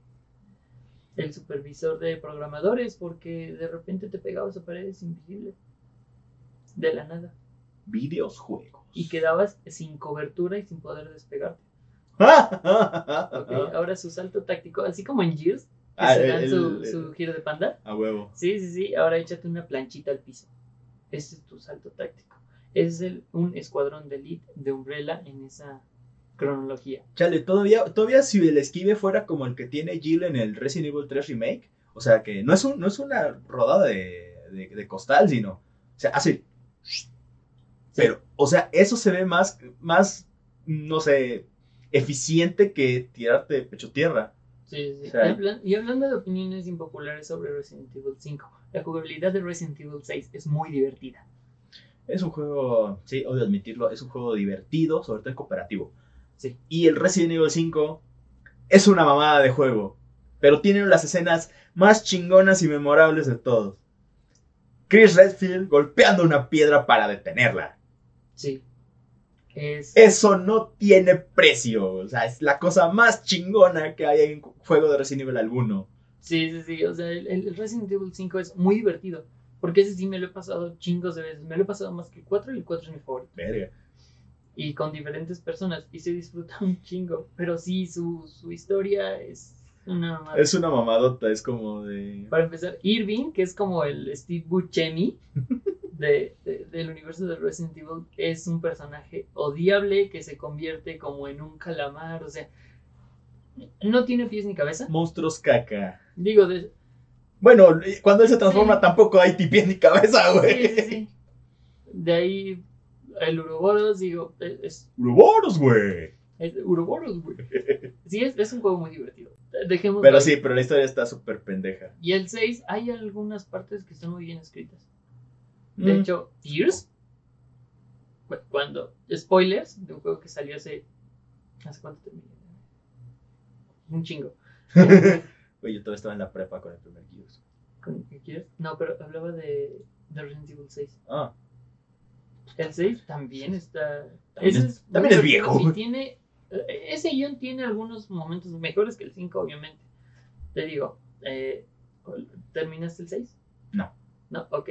el supervisor de programadores, porque de repente te pegabas a paredes invisibles. De la nada. Videojuegos. Y quedabas sin cobertura y sin poder despegarte. Ah, Ok, ahora su salto táctico, así como en Gears, que Ah, se el- dan su, el- su giro de panda. A huevo. Sí, sí, sí, ahora échate una planchita al piso. Ese es tu salto táctico. Es el, un escuadrón de elite de Umbrella en esa cronología. Chale, todavía, todavía si el esquive fuera como el que tiene Jill en el Resident Evil 3 Remake, o sea que no es, un, no es una rodada de, de- de costal, sino, o sea, hace... Pero, o sea, eso se ve más, más, no sé, eficiente que tirarte pecho tierra. Sí, sí. O sea, y, hablan- y hablando de opiniones impopulares sobre Resident Evil 5, la jugabilidad de Resident Evil 6 es muy divertida. Es un juego, sí, odio admitirlo, es un juego divertido, sobre todo en cooperativo. Sí. Y el Resident Evil 5 es una mamada de juego, pero tiene las escenas más chingonas y memorables de todos. Chris Redfield golpeando una piedra para detenerla. Sí. Es, Eso no tiene precio, o sea, es la cosa más chingona que hay en juego de Resident Evil alguno. Sí, sí, sí. O sea, el, el Resident Evil 5 es muy divertido. Porque ese sí me lo he pasado chingos de veces. Me lo he pasado más que el 4 y el 4 es mi favorito. Verga. Y con diferentes personas. Y se disfruta un chingo. Pero sí, su, su historia es una mamada. Es una mamadota, es como de... Para empezar, Irving, que es como el Steve Buscemi de, de- del universo de Resident Evil, es un personaje odiable que se convierte como en un calamar. O sea, no tiene pies ni cabeza. Monstruos caca. Digo, de, Bueno, cuando él se transforma Sí. tampoco hay tipié ni cabeza, güey. Sí, sí, sí. De ahí el Uroboros, digo, es, es, Uroboros, güey. es Uroboros, güey. Sí, es, es un juego muy divertido. Dejemos Pero sí, pero la historia está súper pendeja. Y el 6, hay algunas partes que están muy bien escritas. De Mm. hecho, Tears, cu- cuando, spoilers, de un juego que salió hace, ¿hace cuánto terminé? Un chingo. Güey, yo todavía estaba en la prepa con el primer Gears. ¿Con- ¿qué quieres? No, pero hablaba de, de Resident Evil 6. Ah, El 6 también está. También ese es- también es viejo. Y tiene. eh, Ese guion tiene algunos momentos mejores que el 5, obviamente. Te digo, eh, ¿terminaste el 6? No. No, ok.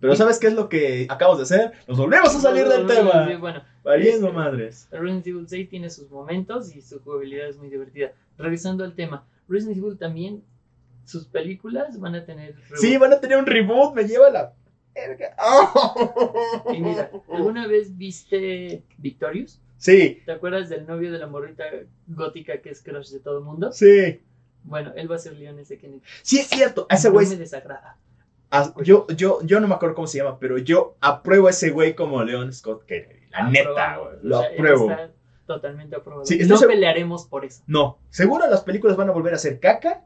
pero ¿sabes qué es lo que acabamos de hacer? Nos volvemos a salir del Sí, tema. Bueno, Valiendo Este- madres. Resident Evil 6 tiene sus momentos y su jugabilidad es muy divertida. Regresando al tema, Resident Evil también, sus películas van a tener... Sí, reboot. van a tener un reboot, me lleva la verga. Y mira, ¿alguna vez viste Victorious? Sí, ¿Te acuerdas del novio de la morrita gótica que es crush de todo el mundo? sí. Bueno, él va a ser Leon S. Kennedy. Sí, es cierto. A ese No güey. me desagrada. Yo, yo, yo no me acuerdo cómo se llama, pero yo apruebo a ese güey como Leon Scott Kennedy. La neta, güey. Lo O sea, él apruebo. está totalmente aprobado. Sí, no pelearemos por eso. No, seguro las películas van a volver a ser caca.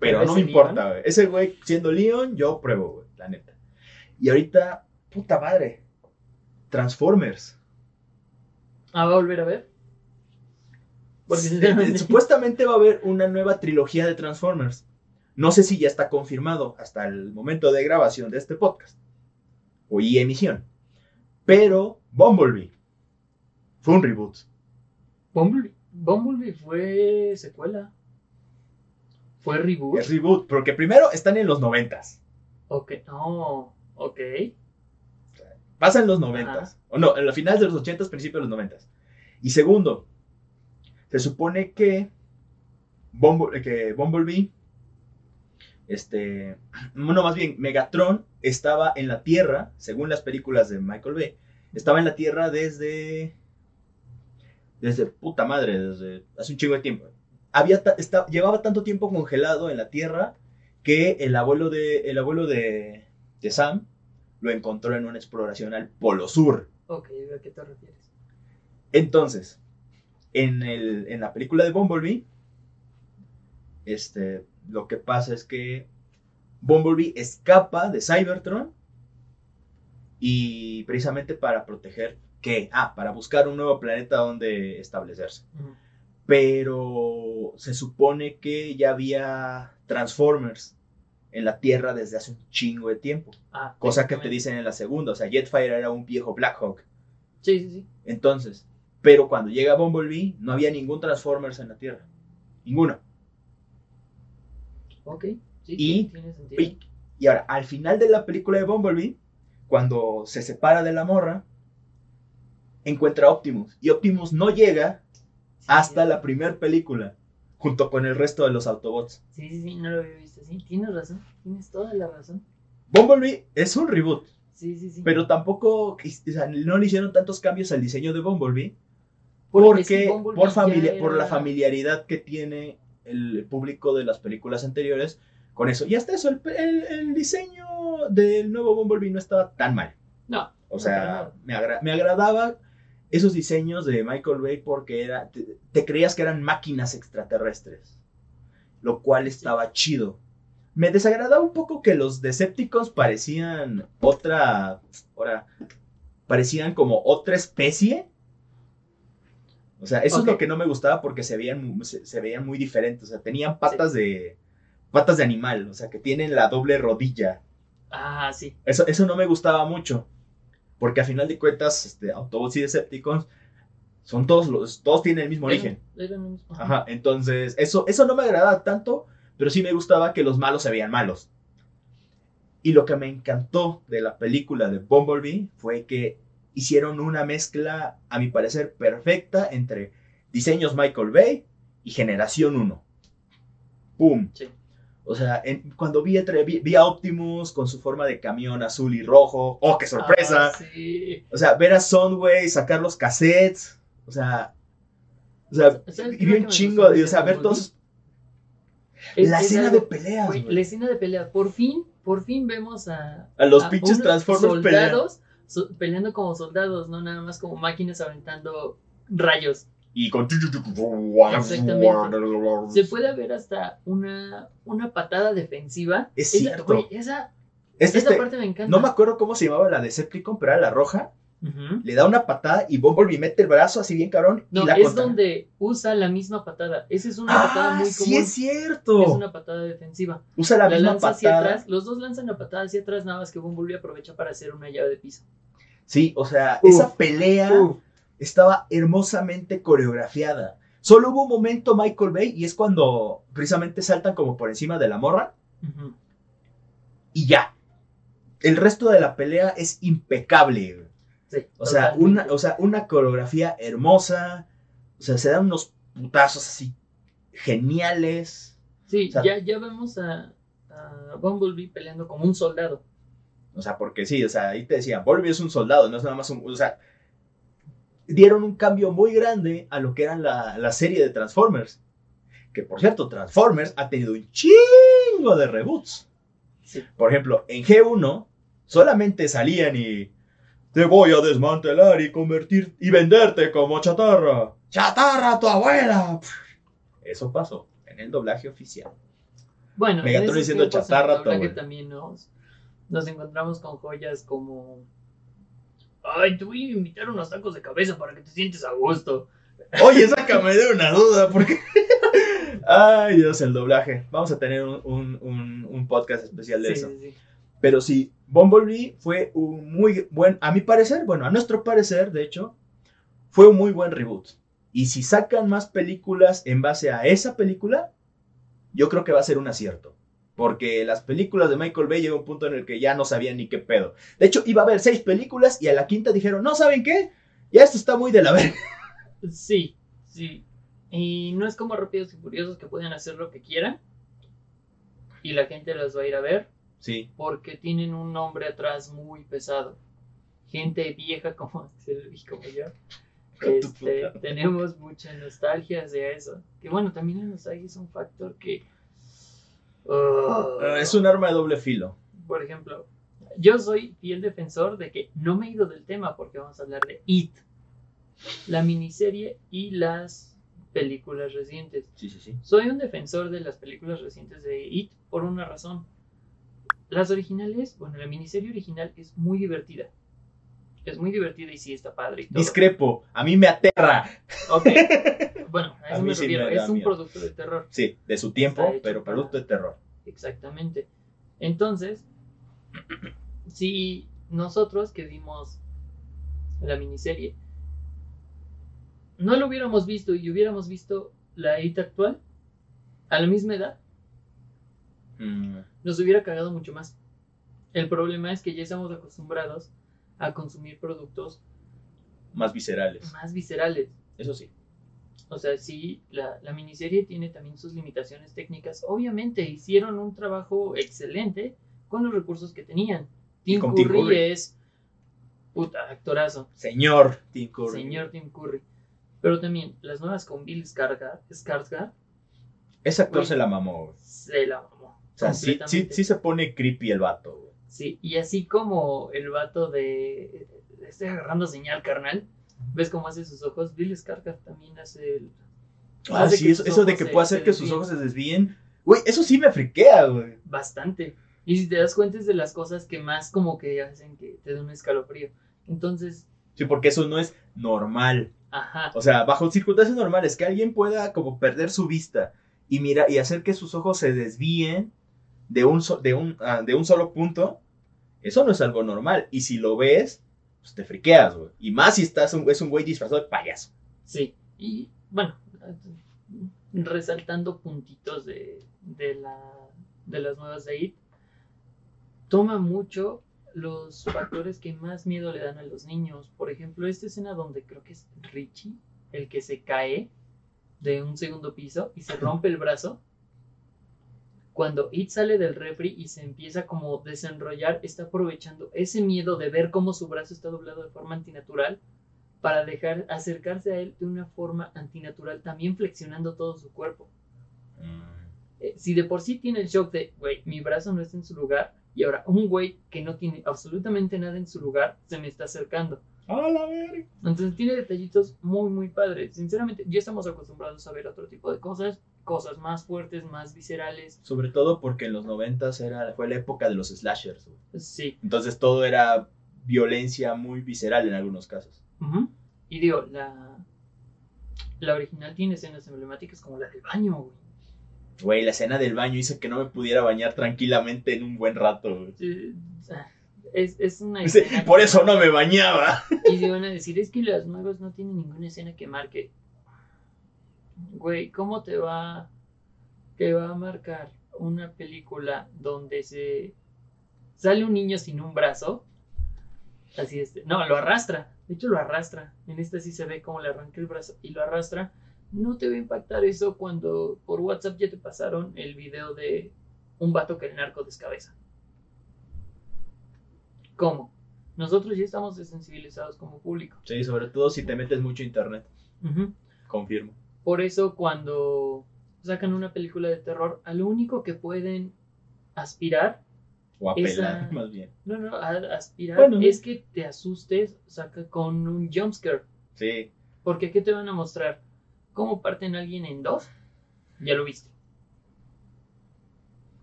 Pero Pero no me importa, güey. Ese güey siendo Leon, yo apruebo, güey. La neta. Y ahorita, puta madre. Transformers. Ah, ¿va a volver a ver? Porque Eh, sinceramente... Supuestamente va a haber una nueva trilogía de Transformers. No sé si ya está confirmado hasta el momento de grabación de este podcast. O y emisión. Pero Bumblebee fue un reboot. Bumblebee, Bumblebee fue secuela. Fue reboot. Es reboot, porque primero están en los noventas. Ok, no, ok. Pasa en los noventas. O no, en la final de los ochentas, principio de los noventas. Y segundo, se supone que, Bumble- que Bumblebee, este, no más bien, Megatron estaba en la Tierra, según las películas de Michael Bay, estaba en la Tierra desde, desde puta madre, desde hace un chingo de tiempo. Había llevaba tanto tiempo congelado en la Tierra que el abuelo de, el abuelo de, de Sam lo encontró en una exploración al Polo Sur. Ok, ¿a qué te refieres? Entonces, en, el, en la película de Bumblebee, este, lo que pasa es que Bumblebee escapa de Cybertron y precisamente para proteger que, ah, para buscar un nuevo planeta donde establecerse. Pero se supone que ya había Transformers en la Tierra desde hace un chingo de tiempo. Ah, Cosa que te dicen en la segunda. O sea, Jetfire era un viejo Blackhawk. Sí, sí, sí. Entonces, pero cuando llega Bumblebee, no había ningún Transformers en la Tierra. Ninguno. Ok, sí, Y- tiene sentido. Y, y ahora, al final de la película de Bumblebee, cuando se separa de la morra, encuentra a Optimus. Y Optimus no llega hasta sí. la primera película, junto con el resto de los Autobots. Sí, sí, sí, no lo había visto. Sí, tienes razón, tienes toda la razón. Bumblebee es un reboot, Sí, sí, sí. pero tampoco, o sea, no le hicieron tantos cambios al diseño de Bumblebee, Porque Bumblebee por, familia, era- por la familiaridad que tiene el público de las películas anteriores con eso. Y hasta eso, el, el- el diseño del nuevo Bumblebee no estaba tan mal. No, O No, sea, me, agra- me agradaba esos diseños de Michael Bay porque era, te, te creías que eran máquinas extraterrestres, lo cual estaba chido. Me desagradaba un poco que los Decepticons parecían otra, ahora, parecían como otra especie. O sea, eso es lo que no me gustaba porque se veían, se veían muy diferentes. O sea, tenían patas de patas de animal, o sea, que tienen la doble rodilla. Ah, sí. Eso, eso no me gustaba mucho. Porque a final de cuentas, este, Autobots y Decepticons son todos los, todos tienen el mismo origen. Lo mismo. Ajá, entonces, eso, eso no me agradaba tanto, pero sí me gustaba que los malos se veían malos. Y lo que me encantó de la película de Bumblebee fue que hicieron una mezcla, a mi parecer, perfecta entre diseños Michael Bay y Generación 1. ¡Pum! Sí. O sea, en- cuando vi, entre- vi, vi a Optimus con su forma de camión azul y rojo, ¡oh, qué sorpresa! Ah, sí. O sea, ver a Soundwave sacar los cassettes, o sea, o sea, ¿Sabes y vi un chingo, de, o sea, ver todos, Es- la es escena de peleas, güey, güey. la escena de pelea. Por fin, por fin vemos a. a los a pinches Transformers peleando. soldados so- peleando como soldados, no nada más como máquinas aventando rayos. Y con... Se puede ver hasta una, una patada defensiva. Es Esa- cierto. güey, esa, Este, esa este, parte me encanta. no me acuerdo cómo se llamaba la Decepticon, pero era la roja. Le da una patada y Bumblebee mete el brazo así bien cabrón No, y la es contra. donde usa la misma patada. Esa es una patada Ah, muy sí común. es cierto. Es una patada defensiva. Usa la, La, misma lanza hacia patada. atrás. Los dos lanzan la patada hacia atrás, nada más que Bumblebee aprovecha para hacer una llave de piso. Sí, o sea, Uf. esa pelea estaba hermosamente coreografiada. Solo hubo un momento Michael Bay y es cuando precisamente saltan como por encima de la morra y ya. el resto de la pelea es impecable. Sí, O sea, una, o sea, una coreografía hermosa. O sea, se dan unos putazos así geniales. Sí, o sea- ya, ya vemos a, a Bumblebee peleando como un soldado. O sea, porque sí, o sea, ahí te decía, Bumblebee es un soldado, no es nada más un... O sea, dieron un cambio muy grande a lo que era la, la serie de Transformers. Que por cierto, Transformers ha tenido un chingo de reboots. Sí. Por ejemplo, en G1 solamente salían y... Te voy a desmantelar y convertir y venderte como chatarra. ¡Chatarra, tu abuela! Eso pasó en el doblaje oficial. Bueno, Megatron diciendo chatarra, güey. también nos, nos encontramos con joyas como... Ay, te voy a invitar unos tacos de cabeza para que te sientes a gusto. Oye, sácame de una duda, porque. Ay, Dios, el doblaje. Vamos a tener un, un- un- un podcast especial de Sí, eso. sí, sí. Pero sí, Bumblebee fue un muy buen. A mi parecer, bueno, a nuestro parecer, de hecho, fue un muy buen reboot. Y si sacan más películas en base a esa película, yo creo que va a ser un acierto. Porque las películas de Michael Bay llegó a un punto en el que ya no sabían ni qué pedo. De hecho, iba a haber seis películas y a la quinta dijeron, no, ¿saben qué? Ya esto está muy de la verga. Sí, sí. Y no es como Rápidos y Furiosos que pueden hacer lo que quieran. Y la gente los va a ir a ver Sí, porque tienen un nombre atrás muy pesado. Gente vieja como Axel y como yo. Este, tenemos mucha nostalgia hacia eso. Que bueno, también la nostalgia es un factor que... uh, Ah, es un arma de doble filo. Por ejemplo, yo soy fiel defensor de que no me he ido del tema porque vamos a hablar de It, la miniserie y las películas recientes. Sí, sí, sí. Soy un defensor de las películas recientes de It por una razón. Las originales, bueno, la miniserie original es muy divertida. Es muy divertida y sí está padre y todo. Discrepo, a mí me aterra. Ok. Bueno, a eso me sí refiero. me da es un miedo. producto de terror. Sí, de su tiempo, pero para- producto de terror. Exactamente. Entonces, si nosotros que vimos la miniserie no lo hubiéramos visto y hubiéramos visto la IT actual a la misma edad, Mm, nos hubiera cagado mucho más. El problema es que ya estamos acostumbrados a consumir productos más viscerales. más viscerales. Eso sí. O sea, sí, la, la miniserie tiene también sus limitaciones técnicas. Obviamente hicieron un trabajo excelente con los recursos que tenían. Tim Curry, Tim Curry. es puta actorazo, Señor Tim Curry. señor Tim Curry. Pero también las nuevas con Bill Skarsgård, Ese actor se la mamó. se la mamó. O sea, sí, sí, sí se pone creepy el vato. güey. Sí, y así como el vato de estoy agarrando señal carnal, ¿ves cómo hace sus ojos? Bill Skarsgård también hace el Ah, hace sí, eso, de que puede hacer que sus ojos se desvíen. Güey, eso sí me friquea, güey. bastante. Y si te das cuenta es de las cosas que más como que hacen que te dé un escalofrío. Entonces, Sí, porque eso no es normal. ajá, O sea, bajo circunstancias normales, que alguien pueda como perder su vista y mira y hacer que sus ojos se desvíen de un, de un, ah, de un solo punto, eso no es algo normal. Y si lo ves, pues te friqueas, güey. Y más si estás un, es un güey disfrazado de payaso. sí. Y bueno, resaltando puntitos de, de, la, de las nuevas de IT, toma mucho los factores que más miedo le dan a los niños. Por ejemplo, esta escena donde creo que es Richie el que se cae de un segundo piso y se rompe el brazo. Cuando It sale del refri y se empieza como a desenrollar, está aprovechando ese miedo de ver cómo su brazo está doblado de forma antinatural para dejar acercarse a él de una forma antinatural, también flexionando todo su cuerpo. Eh, si de por sí tiene el shock de, güey, mi brazo no está en su lugar, y ahora un güey que no tiene absolutamente nada en su lugar se me está acercando. ¡A la verga! Entonces tiene detallitos muy, muy padres. Sinceramente, ya estamos acostumbrados a ver otro tipo de cosas, cosas más fuertes, más viscerales. Sobre todo porque en los noventas era, fue la época de los slashers. güey. Sí. Entonces todo era violencia muy visceral en algunos casos. Ujú. Y digo, la, la original tiene escenas emblemáticas como la del baño, güey. Güey, la escena del baño hizo que no me pudiera bañar tranquilamente en un buen rato. güey. Eh, Es, es una escena Por eso no me bañaba. Y se van a decir, es que las nuevas no tienen ninguna escena que marque. Güey, ¿cómo te va, te va a marcar una película donde se, sale un niño sin un brazo. Así este. No, lo arrastra. De hecho, lo arrastra. En esta sí se ve cómo le arranca el brazo y lo arrastra. No te va a impactar eso cuando por WhatsApp ya te pasaron el video de un vato que el narco descabeza. ¿Cómo? Nosotros ya estamos desensibilizados como público. Sí, sobre todo si te metes mucho a internet. Confirmo. Por eso cuando sacan una película de terror, a lo único que pueden aspirar, O a Esa- pelar, más bien. no, no, a- aspirar Bueno. es que te asustes, saca con un jumpscare. Sí. Porque ¿qué te van a mostrar? ¿Cómo parten a alguien en dos? Ya lo viste.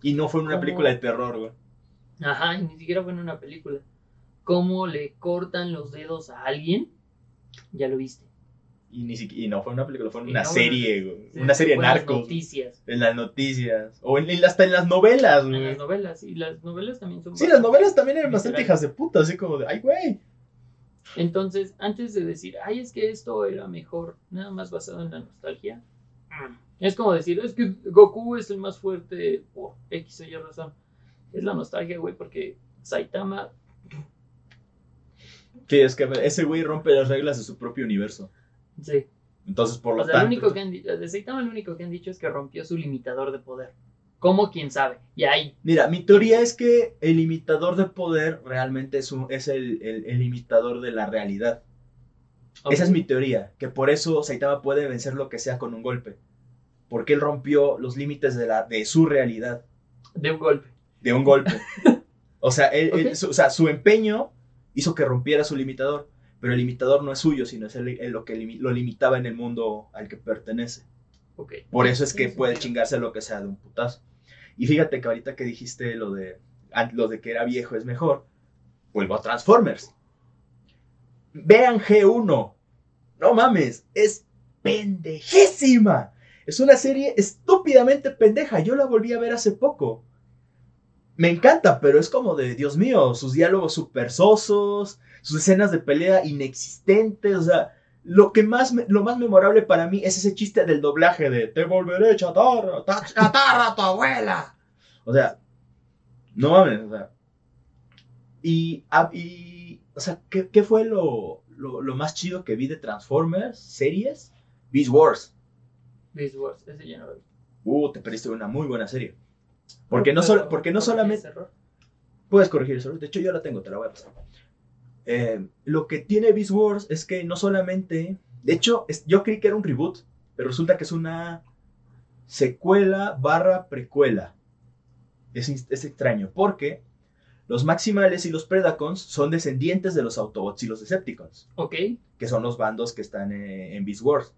Y no fue en una ¿Cómo? película de terror, güey. Ajá, y ni siquiera fue en una película. ¿Cómo le cortan los dedos a alguien? Ya lo viste. Y, ni siquiera, y no fue en una película, fue en una no, serie, güey. Sí, Una serie de en las narcos. noticias. En las noticias. O en, en- hasta en las novelas, En güey. las novelas. Y las novelas también son Sí, las novelas también eran bastante hijas de puta, así como de, ay, güey. Entonces, antes de decir, ay, es que esto era mejor, nada más basado en la nostalgia, mm, es como decir, es que Goku es el más fuerte por X o Y razón. Es la nostalgia, güey, porque Saitama, Sí, es que ese güey rompe las reglas de su propio universo. Sí. Entonces, por lo O sea, lo tanto. único que han dicho, de Saitama lo único que han dicho es que rompió su limitador de poder. ¿Cómo? ¿Quién sabe? Y ahí, Mira, mi teoría es que el limitador de poder realmente es, un- es el, el- el limitador de la realidad. Esa es mi teoría, que por eso Saitama puede vencer lo que sea con un golpe. Porque él rompió los límites de, la, de su realidad, de un golpe. de un golpe. O sea, él- él- Ok. su, o sea, su empeño hizo que rompiera su limitador, pero el limitador no es suyo, sino es el- el- lo que lo limitaba en el mundo al que pertenece. Ok. Por eso es que puede chingarse lo que sea de un putazo. Y fíjate que ahorita que dijiste lo de, an- lo de que era viejo es mejor, vuelvo a Transformers. Vean G1. No mames, es pendejísima. Es una serie estúpidamente pendeja. Yo la volví a ver hace poco. Me encanta, pero es como de, Dios mío, sus diálogos super sosos, sus escenas de pelea inexistentes, o sea, lo que más, lo más memorable para mí es ese chiste del doblaje de te volveré chatarra, ta- chatarra a tu abuela. O sea, no mames, o sea. Y, ah, y o sea, ¿qué, qué fue lo, lo, lo más chido que vi de Transformers series? Beast Wars. Beast Wars, ese ya no lo vi. Uh, te perdiste una muy buena serie. Porque no, Pero, sol- porque no ¿por qué solamente... Puedes corregir eso. De hecho, yo la tengo, te la voy a pasar. Eh, lo que tiene Beast Wars es que no solamente. De hecho, es- yo creí que era un reboot, pero resulta que es una secuela barra precuela. Es, es extraño, porque los Maximales y los Predacons son descendientes de los Autobots y los Decepticons, Ok. que son los bandos que están eh, en Beast Wars.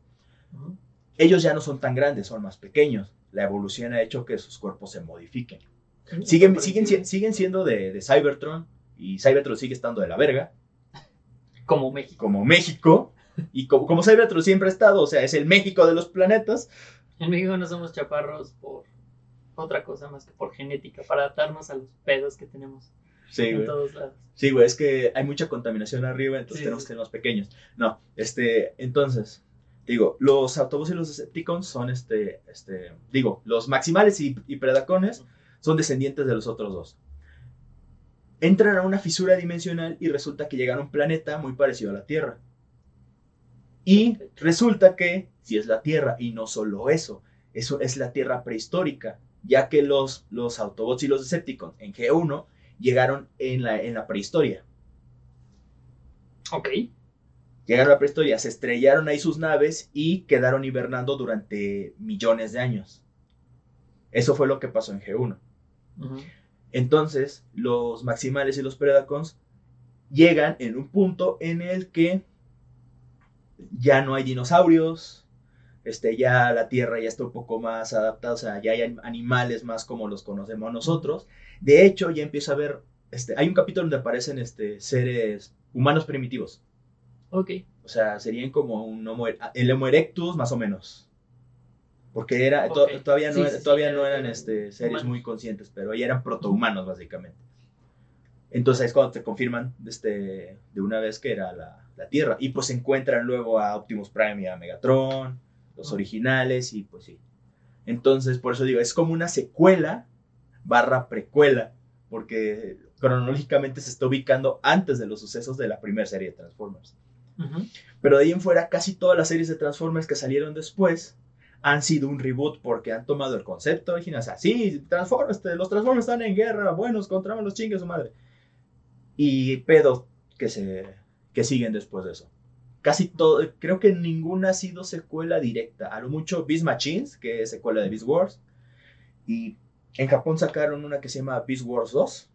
Ellos ya no son tan grandes, son más pequeños. La evolución ha hecho que sus cuerpos se modifiquen. Siguen, siguen, si- siguen siendo de, de Cybertron y Cybertron sigue estando de la verga, Como México. como México. Y como, como Cybertron siempre ha estado, o sea, es el México de los planetas. En México no somos chaparros por otra cosa más que por genética, para adaptarnos a los pedos que tenemos Sí, en güey. todos lados. Sí, güey, es que hay mucha contaminación arriba, entonces Sí, tenemos sí. que ser más pequeños. No, este, entonces, digo, los Autobots y los Decepticons son, este, este, digo, los Maximales y, y Predacones son descendientes de los otros dos. Entran a una fisura dimensional y resulta que llegan a un planeta muy parecido a la Tierra. Y resulta que si es la Tierra, y no solo eso, eso es la Tierra prehistórica, ya que los, los Autobots y los Decepticons en G1 llegaron en la, en la prehistoria. Ok. Llegaron a la prehistoria, se estrellaron ahí sus naves y quedaron hibernando durante millones de años. Eso fue lo que pasó en G1. Ujú. Entonces, los Maximales y los Predacons llegan en un punto en el que ya no hay dinosaurios, este, ya la Tierra ya está un poco más adaptada, o sea, ya hay animales más como los conocemos nosotros. De hecho, ya empieza a haber, este, hay un capítulo donde aparecen este, seres humanos primitivos. Ok. O sea, serían como un homo, el Homo erectus más o menos. Porque era, to- todavía no, Sí, sí, todavía no eran este, seres humanos. muy conscientes, pero ya eran protohumanos básicamente. Entonces es cuando te confirman este, de una vez que era la, la Tierra. Y pues encuentran luego a Optimus Prime y a Megatron, los originales, y pues sí. Entonces, por eso digo, es como una secuela barra precuela. Porque cronológicamente se está ubicando antes de los sucesos de la primera serie de Transformers. Pero de ahí en fuera, casi todas las series de Transformers que salieron después han sido un reboot porque han tomado el concepto original. O sea, sí, Transformers, este, los Transformers están en guerra, buenos contra malos, chingue su madre. Y pedos que, se, que siguen después de eso. Casi todo, creo que ninguna ha sido secuela directa. A lo mucho Beast Machines, que es secuela de Beast Wars. Y en Japón sacaron una que se llama Beast Wars 2,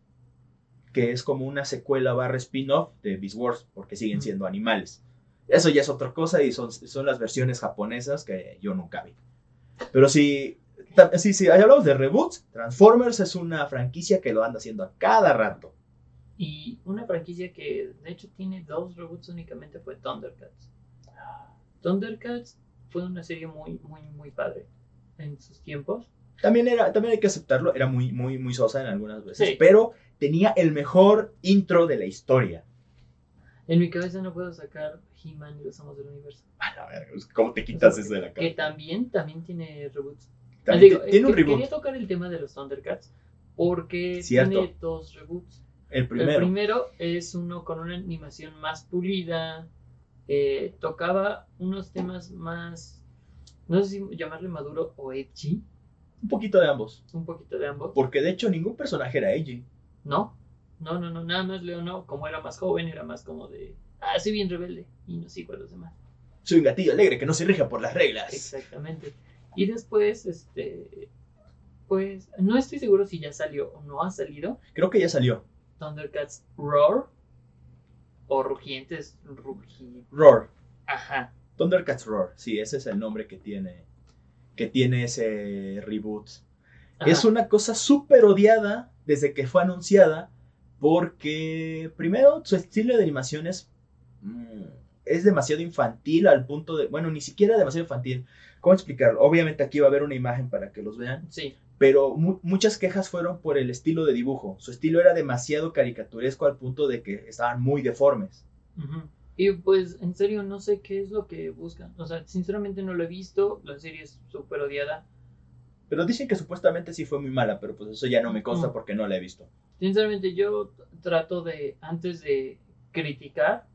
que es como una secuela barra spin-off de Beast Wars, porque siguen siendo animales. Eso ya es otra cosa y son, son las versiones japonesas que yo nunca vi. Pero sí, sí, sí, ahí hablamos de reboots. Transformers es una franquicia que lo anda haciendo a cada rato. Y una franquicia que de hecho tiene dos reboots únicamente fue Thundercats. Thundercats fue una serie muy, muy, muy padre en sus tiempos. También, era, también hay que aceptarlo, era muy, muy, muy sosa en algunas veces, Sí. pero tenía el mejor intro de la historia. En mi cabeza no puedo sacar He-Man y los Amos del Universo. A la verga, ¿cómo te quitas eso de la Que cabeza? también, también tiene reboots. También Digo, ti- tiene eh, un que- reboot. Quería tocar el tema de los Thundercats porque Cierto. tiene dos reboots. El primero. El primero es uno con una animación más pulida. eh, tocaba unos temas más, no sé si llamarle maduro o edgy, Un poquito de ambos. un poquito de ambos. Porque de hecho ningún personaje era edgy. No, no, no, no, nada más Leono, como era más joven, era más como de, ah, soy bien rebelde y no sigo a los demás. Soy un gatillo alegre que no se rija por las reglas. Exactamente. Y después, este, pues, no estoy seguro si ya salió o no ha salido Creo que ya salió. Thundercats Roar o Rugientes Rugi. Roar. Ajá. Thundercats Roar. Sí, ese es el nombre que tiene. Que tiene ese reboot. Ajá. Es una cosa súper odiada desde que fue anunciada. Porque, primero, su estilo de animación es. mm, es demasiado infantil al punto de. Bueno, ni siquiera demasiado infantil. ¿Cómo explicarlo? Obviamente aquí va a haber una imagen para que los vean. Sí. Pero mu- muchas quejas fueron por el estilo de dibujo. Su estilo era demasiado caricaturesco al punto de que estaban muy deformes. Y pues, en serio, no sé qué es lo que buscan. O sea, sinceramente no lo he visto. La serie es súper odiada. Pero dicen que supuestamente sí fue muy mala, pero pues eso ya no me consta porque no la he visto. Sinceramente, yo trato de, antes de criticar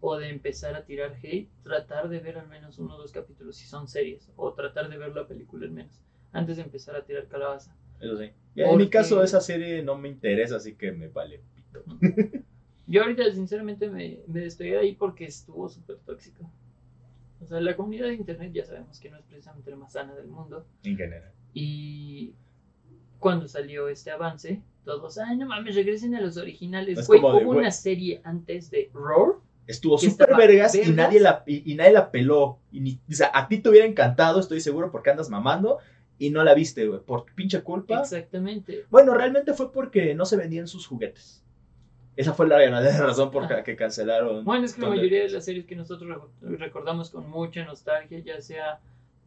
o de empezar a tirar hate, tratar de ver al menos uno o dos capítulos si son series, o tratar de ver la película al menos, antes de empezar a tirar calabaza. Eso sí. En mi caso esa serie no me interesa, así que me vale. pito. Yo ahorita, sinceramente, me, me despegué de ahí porque estuvo súper tóxico. O sea, la comunidad de internet ya sabemos que no es precisamente la más sana del mundo. En general. Y cuando salió este avance, todos, ay, no mames, regresen a los originales. Es Güey, como de, hubo güey. una serie antes de Roar. Estuvo súper vergas, y nadie la y, y nadie la peló. Y ni- o sea, a ti te hubiera encantado, estoy seguro, porque andas mamando y no la viste, güey. Por tu pinche culpa. Exactamente. Bueno, realmente fue porque no se vendían sus juguetes. Esa fue la verdadera razón por la que cancelaron. Bueno, es que la mayoría de las series que nosotros re- recordamos con mucha nostalgia, ya sea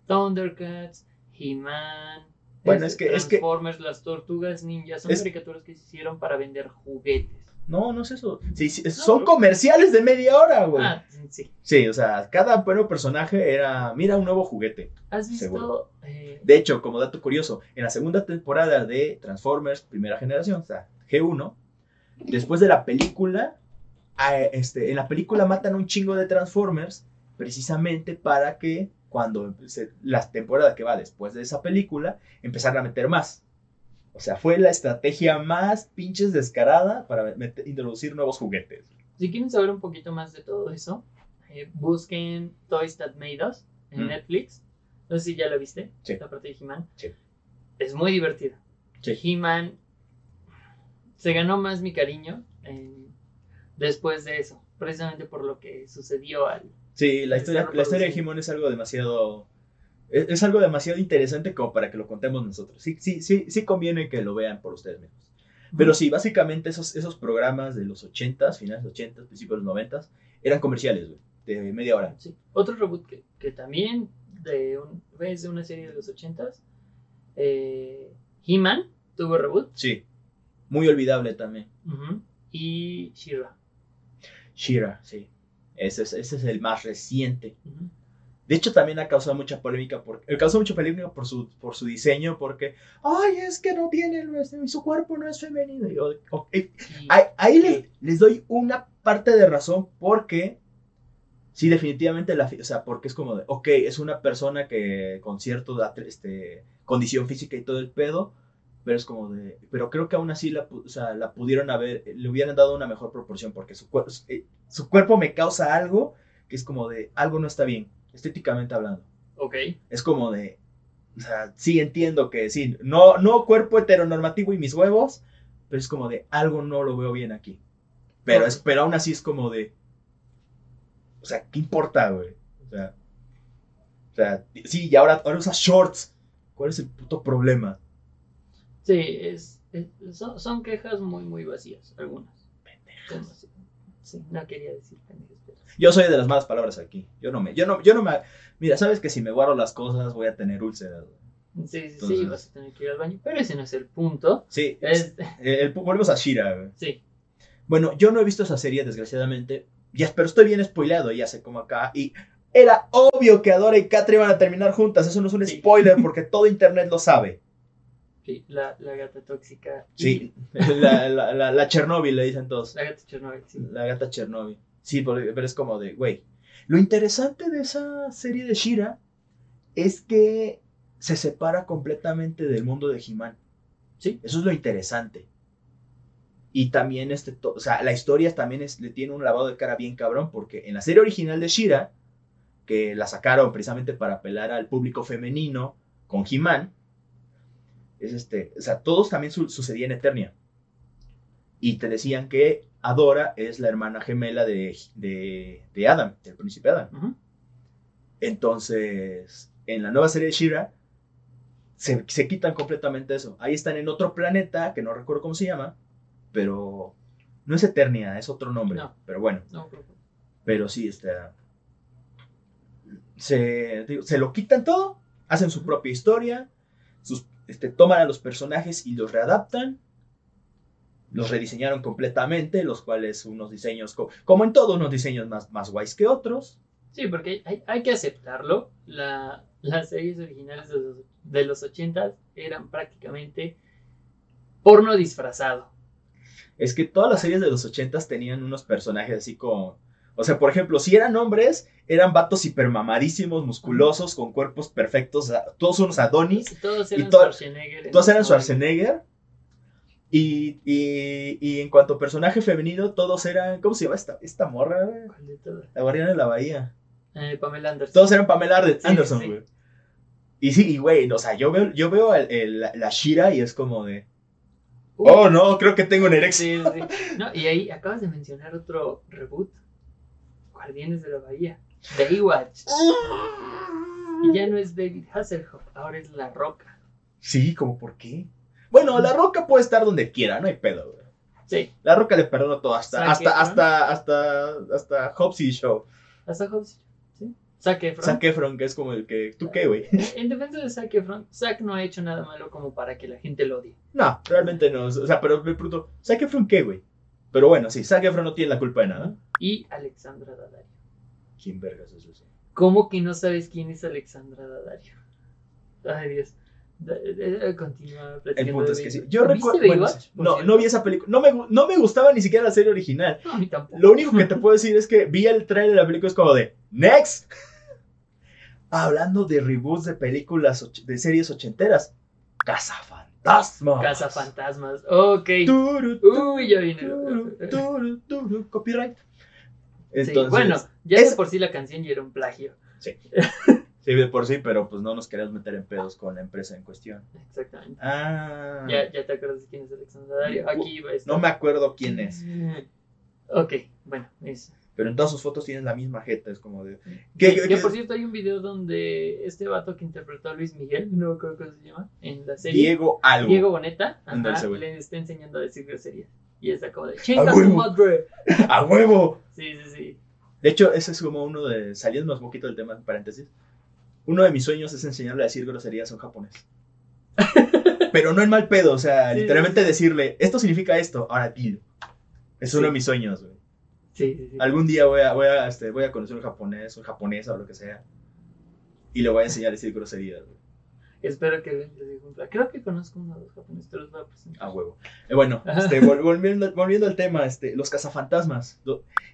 Thundercats, He-Man, Bueno, es que- es que- Transformers, las Tortugas Ninja, son Es- caricaturas que se hicieron para vender juguetes. No, no es eso. Sí, sí, son comerciales de media hora, güey. Ah, sí. Sí, o sea, cada nuevo personaje era, mira, un nuevo juguete. ¿Has visto? Eh, De hecho, como dato curioso, en la segunda temporada de Transformers primera generación, o sea, G1, después de la película, este, en la película matan un chingo de Transformers precisamente para que cuando se- la temporada que va después de esa película, empezaran a meter más. O sea, fue la estrategia más pinches descarada para meter- introducir nuevos juguetes. si quieren saber un poquito más de todo eso, eh, busquen Toys That Made Us en Mm. Netflix. No sé si ya la viste, Sí. la parte de He-Man. Sí. Es muy divertida. Sí. He-Man se ganó más mi cariño eh, después de eso, precisamente por lo que sucedió al... Sí, la historia, la historia de. He-Man es algo demasiado. Es, es algo demasiado interesante como para que lo contemos nosotros. Sí, sí, sí, sí conviene que lo vean por ustedes mismos. Pero sí, básicamente esos, esos programas de los 80s, finales de los 80s, principios de los 90s, eran comerciales, güey, de media hora. Sí. Otro reboot que, que también de un, es de una serie de los 80s, eh, He-Man tuvo reboot Sí, muy olvidable también. ujú, y She-Ra. Shira, sí. Ese es, ese es el más reciente. De hecho, también ha causado mucha polémica, por, eh, causó mucha polémica por su, por su diseño, porque, ay, es que no tiene, este, su cuerpo no es femenino. Y yo, ok, Y- Ahí, ahí les, les doy una parte de razón porque sí, definitivamente, la, o sea, porque es como de, ok, es una persona que con cierto dat- este, condición física y todo el pedo, pero es como de, pero creo que aún así la, o sea, la pudieron haber, le hubieran dado una mejor proporción porque su, cuer- eh, su cuerpo me causa algo que es como de, algo no está bien, estéticamente hablando. Ok. Es como de, o sea, sí entiendo que sí, no, no cuerpo heteronormativo y mis huevos, pero es como de, algo no lo veo bien aquí. Pero, es, pero aún así es como de, o sea, ¿qué importa, güey? O sea, o sea, sí, y ahora, ahora usas shorts. ¿Cuál es el puto problema? Sí, es, es- son, son quejas muy, muy vacías, algunas. Demasiado. Sí, no quería decir pendejas, pero... Yo soy de las malas palabras aquí. Yo no me, yo no, yo no me, mira, sabes que si me guardo las cosas voy a tener úlceras. Sí, sí, sí, vas a tener que ir al baño. Pero ese no es el punto. Sí, Es, el- el- volvemos a Shira, güey. sí, Bueno, yo no he visto esa serie, desgraciadamente. Ya, pero estoy bien spoileado, ya sé cómo acá. Y era obvio que Adora y Catra iban a terminar juntas. Eso no es un Sí. spoiler porque todo internet lo sabe. Sí, la, la gata tóxica. Sí, la, la, la, la Chernobyl le dicen todos. La gata Chernobyl, sí. La gata Chernobyl. Sí, pero es como de, güey. Lo interesante de esa serie de Shira es que se separa completamente del mundo de He-Man. Sí. Eso es lo interesante. Y también, este, o sea, la historia también es, le tiene un lavado de cara bien cabrón, porque en la serie original de Shira, que la sacaron precisamente para apelar al público femenino con He-Man, es este, o sea, todos también su- sucedía en Eternia. Y te decían que Adora es la hermana gemela de, de, de Adam, del príncipe Adam. Entonces, en la nueva serie de Shira, se, se quitan completamente eso. Ahí están en otro planeta, que no recuerdo cómo se llama, pero no es Eternia, es otro nombre. No. Pero bueno, No, pero- pero sí, está. Se, digo, se lo quitan todo, hacen su propia historia, sus, este, toman a los personajes y los readaptan. Los rediseñaron completamente, los cuales unos diseños, co- como en todo, unos diseños más, más guays que otros. Sí, porque hay, hay que aceptarlo. La, las series originales de los, de los 80 eran prácticamente porno disfrazado. Es que todas las series de los 80s tenían unos personajes así como. O sea, por ejemplo, si eran hombres, eran vatos hipermamadísimos, musculosos, con cuerpos perfectos, todos unos Adonis. Y todos eran to- Schwarzenegger. en Todos eran Schwarzenegger. Y, y, y en cuanto a personaje femenino, todos eran. ¿Cómo se llama esta, esta morra? La guardiana de la bahía. Eh, Pamela Anderson. Todos eran Pamela Sí, Anderson, sí. güey. Y sí, y güey, o sea, yo veo, yo veo el- el- la, la Shira y es como de. Uh, Oh, no, creo que tengo un erección. Sí, sí. No, y ahí acabas de mencionar otro reboot. Guardianes de la Bahía. Baywatch. Y ya no es David Hasselhoff, ahora es La Roca. Sí, como por qué. Bueno, la roca puede estar donde quiera, no hay pedo, güey. Sí, La roca le perdono todo, hasta, Zac hasta, hasta, hasta, hasta Hobbs y Show. hasta Hobbs. Sí. Zac Efron. Zac Efron, que es como el que. ¿Tú qué, güey? En defensa de Zac Efron, Zac no ha hecho nada malo como para que la gente lo odie. No, realmente no. O sea, pero me pregunto, ¿Zac Efron qué, güey? Pero bueno, sí, Zac Efron no tiene la culpa de nada. Y Alexandra Daddario. ¿Quién vergas es ese? ¿Cómo que no sabes quién es Alexandra Daddario? Ay, Dios. Da- da- da- Continúa El platicando punto de es que sí. Yo ¿Viste recuerdo. bueno, no, cierto? no vi esa película. No me, no me gustaba ni siquiera la serie original. No, a mí tampoco. Lo único que te puedo decir es que vi el trailer de la película es como de Next. Hablando de reboots de películas de series ochenteras. Cazafantasmas. Casa Fantasmas. Ok. Turu, turu, Uy, ya viene. turu, turu, Sí, Entonces, bueno, ya es- de por sí la canción ya era un plagio. Sí, de por sí, pero pues no nos queremos meter en pedos con la empresa en cuestión. Exactamente. Ah. Ya, ya te acuerdas de quién es Alexandra Daddario. Aquí va a estar. No me acuerdo quién es. Ok, bueno, es. Pero en todas sus fotos tienen la misma jeta. Es como de. Que, ¿Qué- que por cierto hay un video donde este vato que interpretó a Luis Miguel, no creo cómo se llama, en la serie. Diego algo. Diego Boneta, ajá, le está enseñando a decir groserías. Y está como de chinga ¡A tu huevo! madre. ¡A huevo! Sí, sí, sí. De hecho, ese es como uno de. Saliendo un poquito del tema, paréntesis. Uno de mis sueños es enseñarle a decir groserías en japonés. Pero no en mal pedo, o sea, Sí, literalmente sí. decirle, esto significa esto, ahora dilo. Es uno Sí. de mis sueños, güey. Sí, sí, sí. Algún día voy a, voy a, este, voy a conocer un japonés, un japonesa o lo que sea. y le voy a enseñar a decir groserías, güey. Espero que. Creo que conozco uno de los japoneses, te los voy a presentar. A huevo. Eh, bueno, este, vol- volviendo, volviendo al tema, este, los cazafantasmas.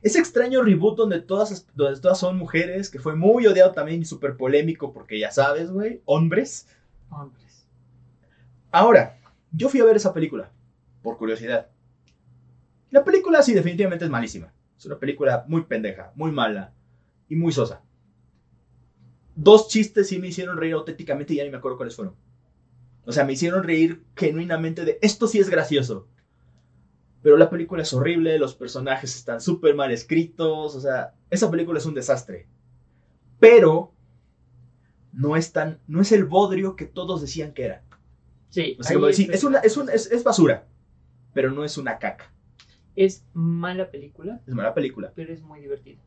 Ese extraño reboot donde todas, donde todas son mujeres, que fue muy odiado también y súper polémico, porque ya sabes, güey, hombres. Hombres. Ahora, yo fui a ver esa película, por curiosidad. La película sí, definitivamente es malísima. Es una película muy pendeja, muy mala y muy sosa. Dos chistes sí me hicieron reír auténticamente y ya ni me acuerdo cuáles fueron. O sea, me hicieron reír genuinamente de esto sí es gracioso. Pero la película es horrible, los personajes están súper mal escritos, o sea, esa película es un desastre. Pero no es tan, no es el bodrio que todos decían que era. Sí, O sea, ahí como decir, estoy es, una, de es, un- es, es basura, pero no es una caca. Es mala película, Es mala película. pero es muy divertida.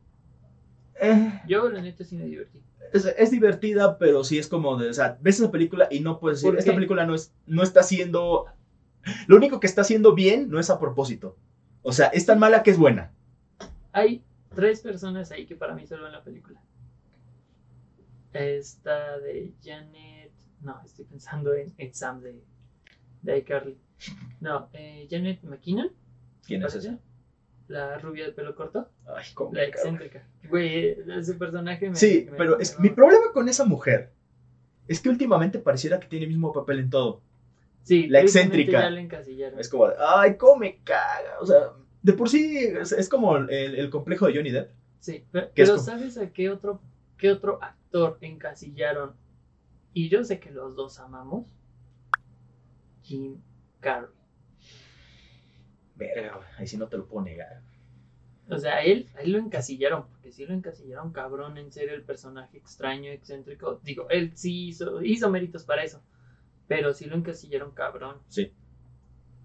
Eh, Yo, la neta, sí me divertí. es, es divertida, pero sí es como de, o sea, ves esa película y no puedes decir, ¿Por esta qué? película no, es, no está haciendo, lo único que está haciendo bien no es a propósito. O sea, es tan mala que es buena. Hay tres personas ahí que para mí salvan la película. Esta de Janet. No, estoy pensando en, Sam de, de iCarly. No, eh, Janet McKinnon. ¿Quién es esa? La rubia de pelo corto. Ay, cómo La excéntrica. Güey, su personaje me. Sí, me- pero me- es, me- mi problema con esa mujer es que últimamente pareciera que tiene el mismo papel en todo. Sí, la excéntrica. La. Es como, de, ay, cómo me caga. O sea, de por sí es, es como el, el complejo de Johnny Depp. Sí, pero, Que es pero como- ¿sabes a qué otro, qué otro actor encasillaron? Y yo sé que los dos amamos. Jim Carrey. Verga, ahí sí no te lo puedo negar. O sea, él, él lo encasillaron, porque sí lo encasillaron cabrón en ser el personaje extraño, excéntrico. Digo, él sí hizo, hizo méritos para eso, pero sí lo encasillaron cabrón. Sí.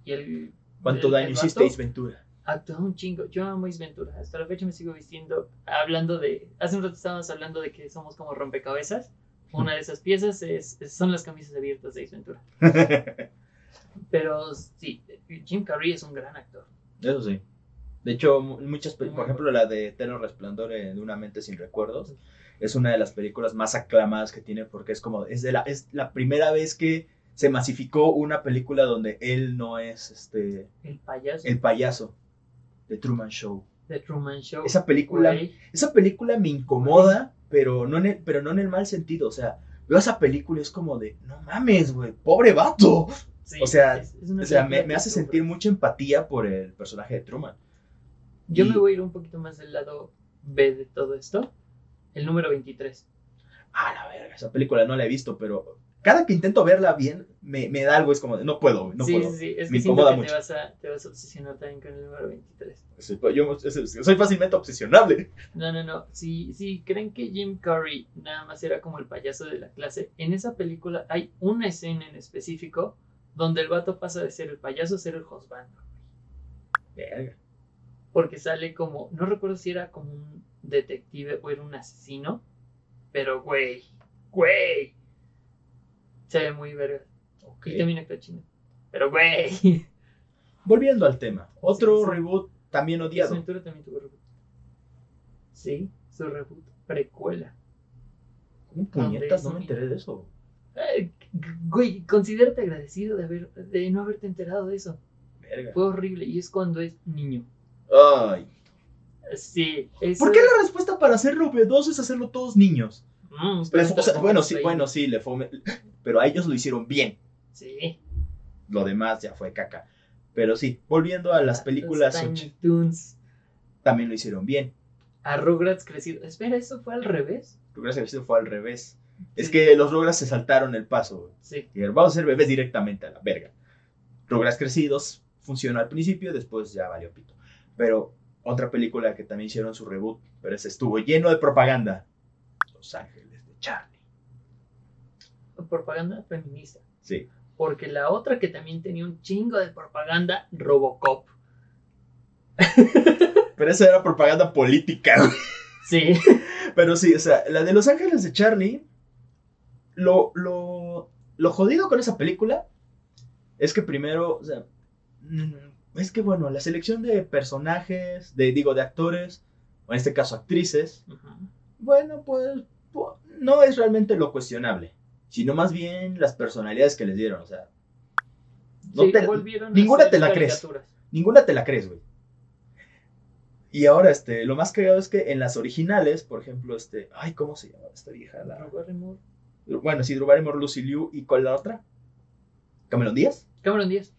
Y él ¿Cuánto el- daño el hiciste, Ace Ventura? actuó un chingo. Yo amo Ace Ventura. Hasta la fecha me sigo vistiendo, hablando de, hace un rato estábamos hablando de que somos como rompecabezas. Una de esas piezas es- son las camisas abiertas de Ace Ventura. Pero sí, Jim Carrey es un gran actor. Eso sí. De hecho, mu- muchas, Muy por ejemplo, la de Eterno Resplandor de una mente sin recuerdos, es una de las películas más aclamadas que tiene porque es como, es, de la, es la primera vez que se masificó una película donde él no es este, El payaso el payaso de Truman Show. de Truman Show. Esa película, esa película me incomoda, pero no, en el, pero no en el mal sentido. O sea, veo esa película y es como de, no mames, güey, pobre vato. Sí, o sea, es- es O sea, me, me hace sentir mucha empatía por el personaje de Truman. Yo y- me voy a ir un poquito más del lado B de todo esto. El número 23. Ah, la verga, esa película no la he visto, pero cada que intento verla bien, me, me da algo, es como, no puedo, no sí, puedo. sí, sí, es Me que incomoda que mucho. te vas, a, te vas a obsesionar también con el número 23. Sí, pues, Yo soy fácilmente obsesionable. No, no, no. Si, si creen que Jim Carrey nada más era como el payaso de la clase, en esa película hay una escena en específico donde el vato pasa de ser el payaso a ser el husband. Verga. Porque sale como, no recuerdo si era como un detective o era un asesino, pero güey, güey. Se ve muy verga. Ok. Y también actúa chino. Pero güey. Volviendo al tema, otro Sí, sí. reboot también odiado. Ventura también tuvo reboot. Sí, su reboot. Precuela. ¿Cómo puñetas? No me enteré de eso. G- Güey, considérate agradecido de, haber, de no haberte enterado de eso. Verga. Fue horrible. Y es cuando es niño. Ay. Sí. eso- ¿Por qué la respuesta para hacer novedoso es hacerlo todos niños? Mm, pero o sea, bueno, sí, ahí. bueno, sí, le fue... Pero a ellos lo hicieron bien. Sí. Lo demás ya fue caca. Pero sí, volviendo a las películas, Los Tiny och- Toons. también lo hicieron bien. A Rugrats crecido. Espera, ¿eso fue al revés? Rugrats crecido fue al revés. Es que los Rugrats se saltaron el paso. güey. Sí. Dijeron, vamos a ser bebés directamente a la verga. Rugrats crecidos funcionó al principio, después ya valió pito. Pero otra película que también hicieron su reboot, pero ese estuvo lleno de propaganda. Los Ángeles de Charlie. Propaganda feminista. Sí. Porque la otra que también tenía un chingo de propaganda, Robocop. Pero esa era propaganda política. güey. Sí. Pero sí, o sea, la de Los Ángeles de Charlie, lo, lo, lo jodido con esa película es que primero, o sea, mm, es que bueno, la selección de personajes, de, digo, de actores, o en este caso actrices, bueno, pues, pu- no es realmente lo cuestionable, sino más bien las personalidades que les dieron. O sea, no Sí, te- ninguna ser te la crees. ninguna te la crees, güey. Y ahora, este, lo más cagado es que en las originales, por ejemplo, este, ay, ¿cómo se llama esta vieja? La- Drew Barrymore. Bueno, sí, Drew Barrymore, Lucy Liu, ¿y cuál es la otra? ¿Cameron Díaz? Cameron Díaz.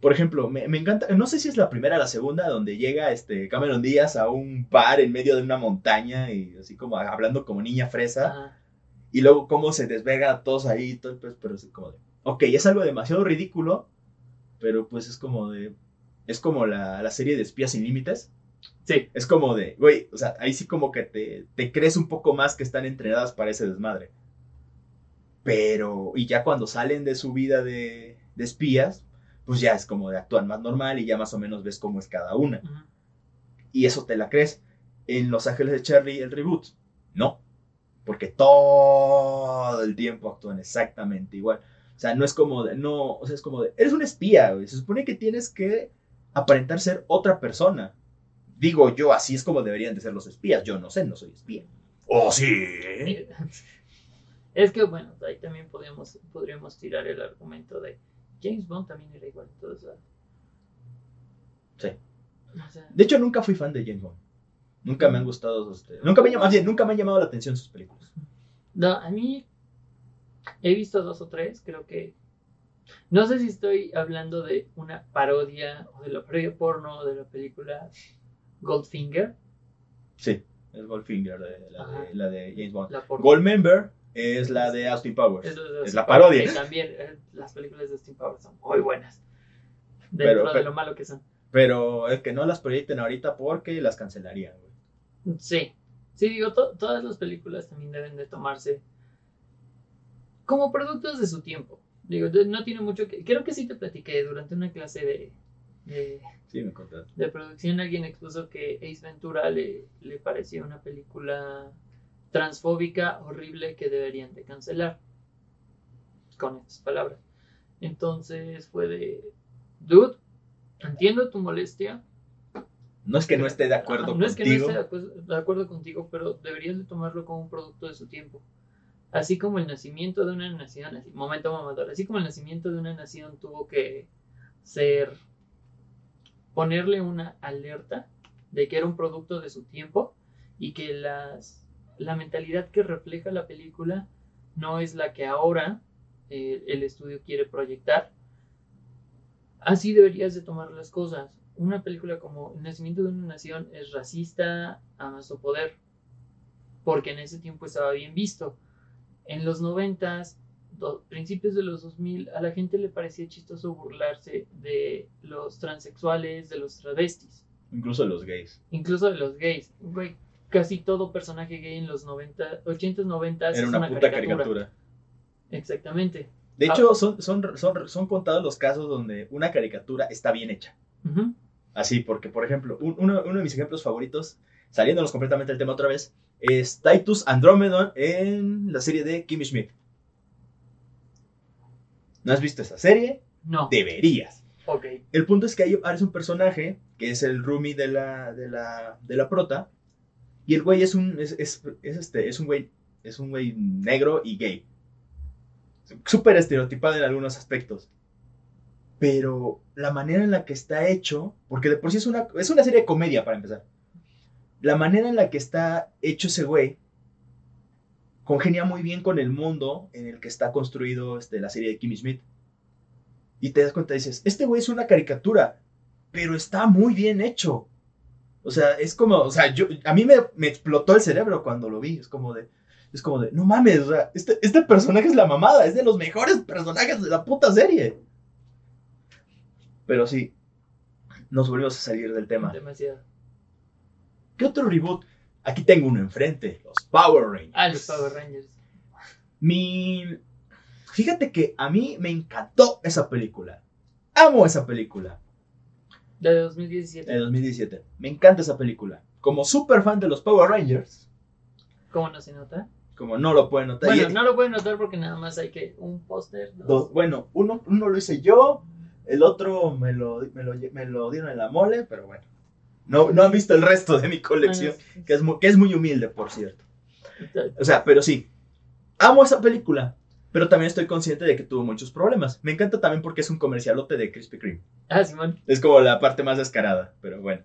Por ejemplo, me, me encanta, no sé si es la primera o la segunda, donde llega este Cameron Díaz a un bar en medio de una montaña y así como hablando como niña fresa, Ah, y luego cómo se desvega a todos ahí, todo, pues, pero es como de, ok, es algo demasiado ridículo, pero pues es como de, es como la, la serie de Espías sin Límites, sí. es como de, güey, o sea, ahí sí como que te, te crees un poco más que están entrenadas para ese desmadre. Pero, y ya cuando salen de su vida de, de espías, pues ya es como de actúan más normal y ya más o menos ves cómo es cada una. Y eso te la crees. En Los Ángeles de Charlie, el reboot, no. Porque todo el tiempo actúan exactamente igual. O sea, no es como de, no, o sea, es como de, eres un espía, güey. Se supone que tienes que aparentar ser otra persona. Digo yo, así es como deberían de ser los espías. Yo no sé, no soy espía. Oh, sí. Es que bueno, ahí también podríamos, podríamos tirar el argumento de James Bond también era igual. Entonces, ah, Sí. o sea, De hecho, nunca fui fan de James Bond. Nunca me han gustado, este, nunca me, llamado- bien, nunca me han llamado la atención sus películas. no, a mí he visto dos o tres, creo que no sé si estoy hablando de una parodia o de la parodia porno o de la película Goldfinger, Sí, es Goldfinger, de- la, de, la de James Bond. la porno. Goldmember es la de Austin Powers. Es, Es la parodia. que también eh, las películas de Austin Powers son muy buenas. Dentro Pero- de pero- lo malo que son. Pero es que no las proyecten ahorita porque las cancelarían, güey. Sí, sí, digo, to- todas las películas también deben de tomarse como productos de su tiempo. Digo, no tiene mucho que... Creo que sí te platiqué durante una clase de, de, Sí, me contaste. de producción, alguien expuso que Ace Ventura le, le parecía una película transfóbica, horrible, que deberían de cancelar. Con estas palabras. Entonces fue de... Dude, entiendo tu molestia, No es que no esté de acuerdo Ajá, no es que no contigo. esté de acuerdo, de acuerdo contigo, pero deberías de tomarlo como un producto de su tiempo. Así como el nacimiento de una nación, así, momento mamador, así como el nacimiento de una nación tuvo que ser, ponerle una alerta de que era un producto de su tiempo y que las, la mentalidad que refleja la película no es la que ahora eh, el estudio quiere proyectar. Así deberías de tomar las cosas. Una película como El nacimiento de una nación es racista a más no poder, porque en ese tiempo estaba bien visto. En los noventas, principios de los 2000, a la gente le parecía chistoso burlarse de los transexuales, de los travestis, Incluso los gays. incluso de los gays. Güey, casi todo personaje gay en los 90, 80s, 90s Era es una, puta caricatura. Exactamente. De Ah. hecho, son, son, son, son contados los casos donde una caricatura está bien hecha. Así, porque, por ejemplo, un- uno, uno de mis ejemplos favoritos, saliéndonos completamente del tema otra vez, es Titus Andromedon en la serie de Kimmy Schmidt. ¿No has visto esa serie? No. Deberías. Ok. El punto es que ahí aparece un personaje que es el roomie de la, de la, de la prota. Y el güey es un, es, es- es este, es un güey, es un güey negro y gay. Súper estereotipado en algunos aspectos. Pero la manera en la que está hecho, porque de por sí es una, es una serie de comedia para empezar. La manera en la que está hecho ese güey congenia muy bien con el mundo en el que está construido este, la serie de Kimmy Schmidt. Y te das cuenta, dices, este güey es una caricatura, pero está muy bien hecho. O sea, es como, o sea, yo, a mí me, me explotó el cerebro cuando lo vi. Es como de, es como de, no mames, o sea, este, este personaje es la mamada, es de los mejores personajes de la puta serie. Pero sí, nos volvimos a salir del tema. Demasiado. ¿Qué otro reboot? Aquí tengo uno enfrente, los Power Rangers. Ah, los Power Rangers. Mi... Fíjate que a mí me encantó esa película. Amo esa película. De 2017. De 2017. Me encanta esa película. Como súper fan de los Power Rangers, ¿Cómo no se nota? como no lo pueden notar. Bueno, y- no lo pueden notar porque nada más hay que un póster. dos. dos- bueno, uno, uno lo hice yo, el otro me lo, me lo, me lo dieron en la mole, pero bueno. No, no han visto el resto de mi colección, Ah, no, que es, muy, que es muy humilde, por cierto. O sea, pero sí. Amo esa película. Pero también estoy consciente de que tuvo muchos problemas. Me encanta también porque es un comercialote de Krispy Kreme. Ah, Simón. Es como la parte más descarada, pero bueno.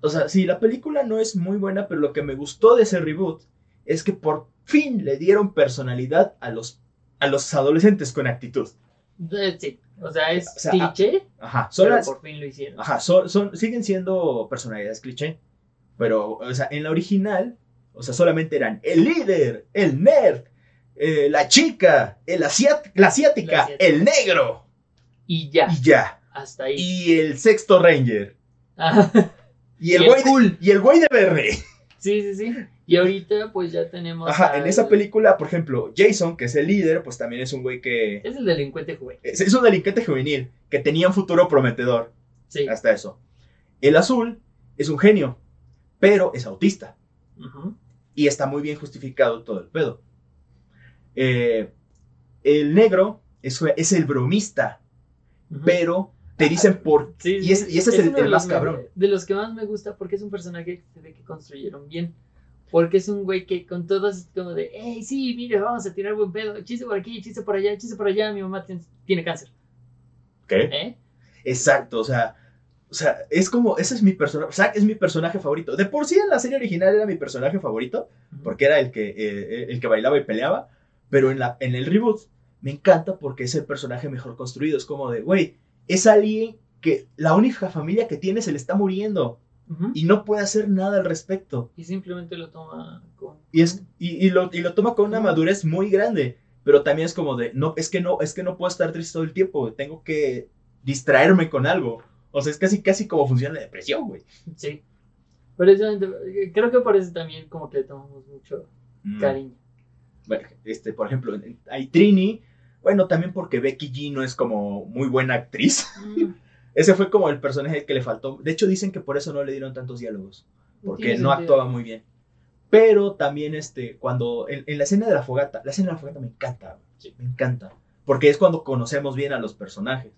O sea, sí, la película no es muy buena, pero lo que me gustó de ese reboot es que por fin le dieron personalidad a los, a los adolescentes con actitud. Eh, Sí. O sea, es O sea, cliché, Ajá, son pero las- por fin lo hicieron. Ajá, son, son- siguen siendo personalidades cliché. Pero, o sea, en la original, o sea, solamente eran el líder, el nerd, eh, la chica, el asiat- la asiática, La asiática. el negro, Y ya, y ya. hasta ahí. Y el sexto ranger. Ajá. Y el, Y el güey de- y el güey de verde. Sí, sí, sí. Y ahorita pues ya tenemos Ajá, en esa película, por ejemplo, Jason, que es el líder, pues también es un güey que... Es el delincuente juvenil. Es, es un delincuente juvenil que tenía un futuro prometedor. Sí. Hasta eso. El azul es un genio, pero es autista. Y está muy bien justificado todo el pedo. Eh, el negro es, es el bromista, Ujú. pero te dicen por... Sí, y es- y ese es el- uno el de más cabrón. me- De los que más me gusta porque es un personaje que se ve que construyeron bien. Porque es un güey que con todos es como de, hey, sí, mire, vamos a tirar buen pedo. Chiste por aquí, chiste por allá, chiste por allá. Mi mamá tiene, tiene cáncer. ¿Qué? ¿Eh? Exacto, o sea... O sea, es como, ese es mi personaje, Zack es mi personaje favorito. De por sí en la serie original era mi personaje favorito, porque era el que, eh, el que bailaba y peleaba, pero en, la, en el reboot me encanta porque es el personaje mejor construido. Es como de, güey, es alguien que la única familia que tiene se le está muriendo y no puede hacer nada al respecto. Y simplemente lo toma con... Y, es, y, y lo, y lo toma con una madurez muy grande, pero también es como de, no, es que no, es que no puedo estar triste todo el tiempo, tengo que distraerme con algo. O sea, es casi, casi como funciona la depresión, güey. Sí. Precisamente, creo que por eso también como que le tomamos mucho Mm. cariño. Este, por ejemplo, hay Trini, bueno, también porque Becky G no es como muy buena actriz. Mm, Ese fue como el personaje que le faltó. De hecho, dicen que por eso no le dieron tantos diálogos, porque no actuaba muy bien. Pero también, este, cuando, en, en la escena de la fogata, la escena de la fogata me encanta, Sí. me encanta, porque es cuando conocemos bien a los personajes.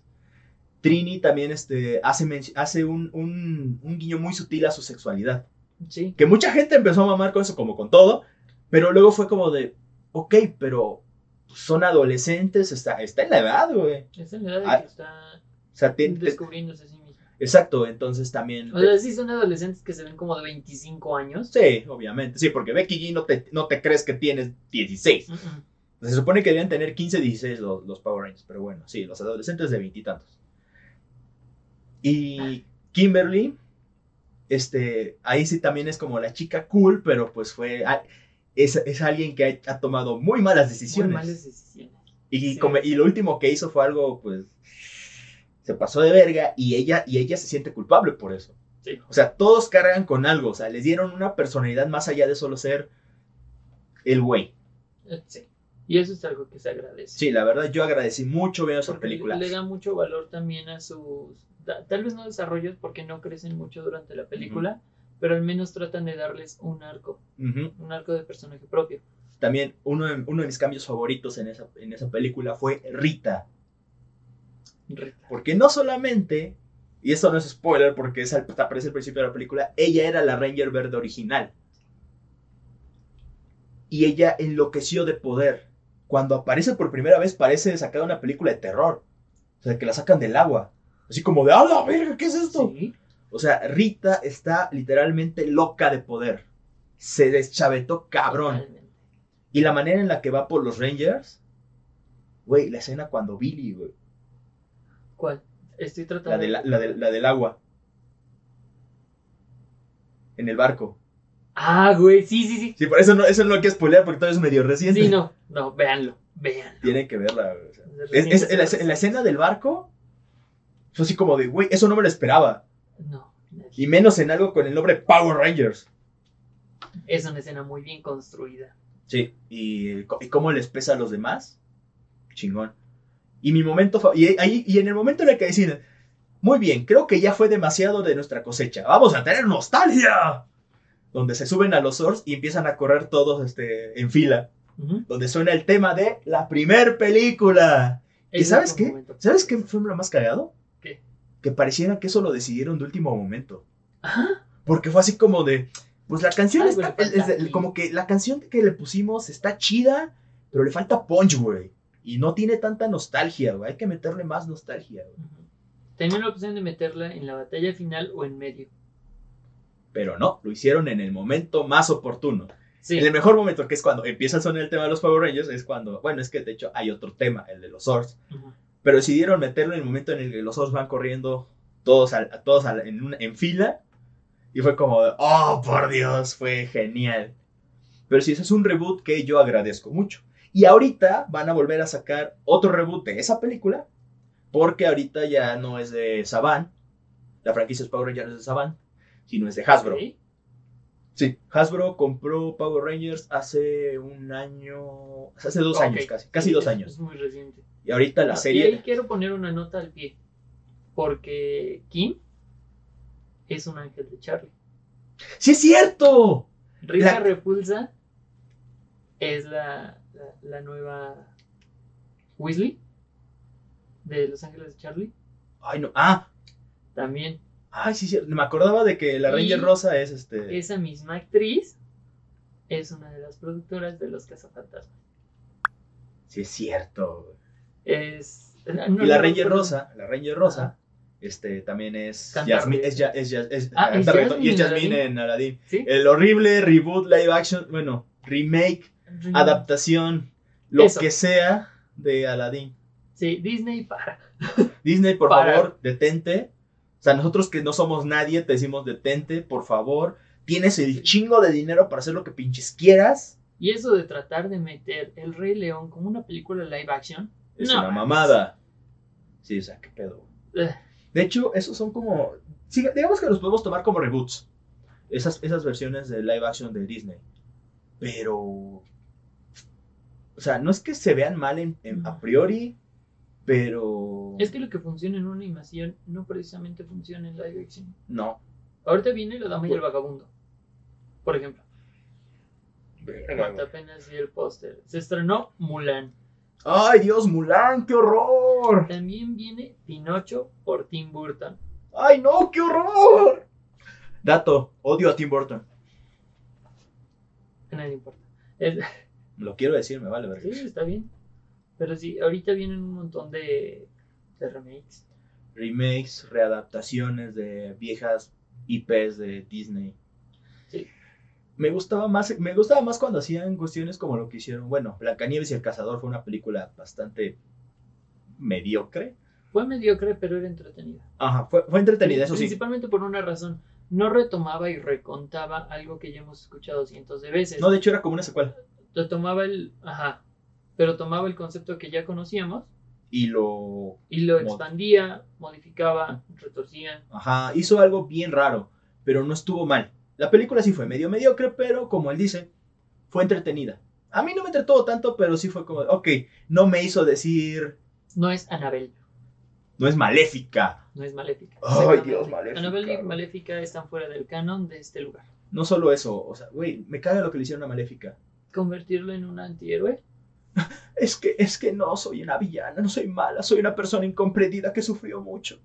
Trini también, este, hace, hace un, un, un guiño muy sutil a su sexualidad. Sí. Que mucha gente empezó a mamar con eso, como con todo, pero luego fue como de, ok, pero son adolescentes, está, está en la edad, güey. Es en la edad de Ah, que está O sea, te- descubriéndose a sí mismo. exacto, entonces también... O sea, sí son adolescentes que se ven como de 25 años. sí, obviamente, sí, porque Becky G no te, no te crees que tienes 16. Mm, mm. Se supone que deben tener 15, 16 los, los Power Rangers, pero bueno, sí, los adolescentes de veintitantos. Y Kimberly, este, ahí sí también es como la chica cool, pero pues fue, ah, es, es alguien que ha, ha tomado muy malas Muy decisiones. malas decisiones. Y, Sí. come- y lo último que hizo fue algo, pues, se pasó de verga y ella, y ella se siente culpable por eso. Sí. O sea, todos cargan con algo, o sea, les dieron una personalidad más allá de solo ser el güey. Sí. Y eso es algo que se agradece. Sí, la verdad yo agradecí mucho ver esa Porque le- película. Le da mucho valor también a sus. Tal vez no desarrollos porque no crecen mucho durante la película, pero al menos tratan de darles un arco, un arco de personaje propio. También uno de, uno de mis cambios favoritos en esa, en esa película fue Rita. Rita. Porque no solamente, y esto no es spoiler porque es al- aparece al principio de la película, ella era la Ranger Verde original. Y ella enloqueció de poder. Cuando aparece por primera vez parece sacada una película de terror. O sea, que la sacan del agua. Así como de, ¡ah, la verga! ¿Qué es esto? Sí. O sea, Rita está literalmente loca de poder. Se deschavetó cabrón. Totalmente. Y la manera en la que va por los Rangers. Güey, la escena cuando Billy, güey. ¿Cuál? Estoy tratando. La, de la, la de- la del agua. En el barco. Ah, güey, sí, sí, sí. Sí, por eso no, eso no hay que spoilear porque todo es medio reciente. Sí, no, no, véanlo, véanlo. Tienen que verla. o sea. Es- en, la, en la escena del barco. Fue así como de, güey, eso no me lo esperaba. No, Y menos en algo con el nombre Power Rangers. es una escena muy bien construida. Sí. Y, y cómo les pesa a los demás. Chingón. Y mi momento. Y, ahí, y en el momento en el que deciden. Muy bien, creo que ya fue demasiado de nuestra cosecha. Vamos a tener nostalgia. Donde se suben a los Zors y empiezan a correr todos este, en fila. Donde suena el tema de la primer película. ¿Y sabes qué? momento. ¿Sabes qué fue lo más cagado? Que pareciera que eso lo decidieron de último momento. Ajá. Porque fue así como de. Pues la canción Algo está, es- como que la canción que le pusimos está chida, pero le falta punch, güey. Y no tiene tanta nostalgia, güey. Hay que meterle más nostalgia, güey. Ujú. Tenía la opción de meterla en la batalla final o en medio. Pero no, lo hicieron en el momento más oportuno. Sí. En el mejor momento, que es cuando empieza a sonar el tema de los Power Rangers, es cuando, bueno, es que de hecho hay otro tema, el de los Zords. Ujú. Pero decidieron meterlo en el momento en el que los Zords van corriendo todos, al- todos al- en, una- en fila. Y fue como, oh, por Dios, fue genial. Pero sí, ese es un reboot que yo agradezco mucho. Y ahorita van a volver a sacar otro reboot de esa película. Porque ahorita ya no es de Saban. La franquicia es Power Rangers de Saban. Sino es de Hasbro. Sí, Hasbro compró Power Rangers hace un año, hace dos años casi, casi Sí, dos años. Es muy reciente. Y ahorita la serie... ahí quiero poner una nota al pie. Porque Kim es un ángel de Charlie. ¡Sí es cierto! Rita La- Repulsa es la, la, la nueva Weasley de Los Ángeles de Charlie. Ay, no, ah, También ay, sí, sí, me acordaba de que la Y- Ranger Rosa es este... esa misma actriz es una de las productoras de Los Cazafantasmas. Sí es cierto. Es, y no, la no Ranger recuerdo. Rosa, la Ranger Rosa, este, también es Jasmine, es, ya- es, ya- es- Ah, canta ¿es reggaetón, y es Jasmine en Aladdin. ¿Sí? El horrible reboot, live action, bueno, remake, adaptación, lo Eso. que sea de Aladdin. Sí, Disney para. Disney, por Para. favor, detente. O sea, nosotros que no somos nadie, te decimos detente, por favor. Tienes el chingo de dinero para hacer lo que pinches quieras. Y eso de tratar de meter El Rey León como una película live action. Es no una mamada. Sí, o sea, qué pedo. Eh, De hecho, esos son como. sí, digamos que los podemos tomar como reboots. Esas, esas versiones de live action de Disney. Pero. O sea, no es que se vean mal en- en- a priori, pero. Es que lo que funciona en una animación no precisamente funciona en live action. No. Ahorita viene La Dama y el Vagabundo. Por ejemplo. Apenas vi el póster. Se estrenó Mulan. ¡Ay, Dios, Mulan! ¡Qué horror! También viene Pinocho por Tim Burton. ¡Ay, no! ¡Qué horror! Dato: odio a Tim Burton. A nadie le importa. Es- Lo quiero decir, me vale sí, ver. está bien. Pero sí, ahorita vienen un montón de, de remakes. Remakes, readaptaciones de viejas IPs de Disney. Me gustaba más, me gustaba más cuando hacían cuestiones como lo que hicieron. Bueno, Blancanieves y el Cazador fue una película bastante mediocre. Fue mediocre, pero era entretenida. Ajá, fue, fue entretenida, eso sí. Principalmente por una razón. No retomaba y recontaba algo que ya hemos escuchado cientos de veces. No, de hecho era como una secuela. Lo tomaba el. Ajá. Pero tomaba el concepto que ya conocíamos Y lo. y lo expandía, modificaba, retorcía. Ajá, hizo algo bien raro, pero no estuvo mal. La película sí fue medio mediocre, pero como él dice, fue entretenida. A mí no me entretuvo tanto, pero sí fue como, ok, no me hizo decir, No es Anabel, no es maléfica. no es Maléfica. Ay. Dios, Maléfica. Anabel y Maléfica están fuera del canon de este lugar. No solo eso, o sea, güey, me caga lo que le hicieron a Maléfica. Convertirlo en un antihéroe. Es que, es que no soy una villana, no soy mala, soy una persona incomprendida que sufrió mucho.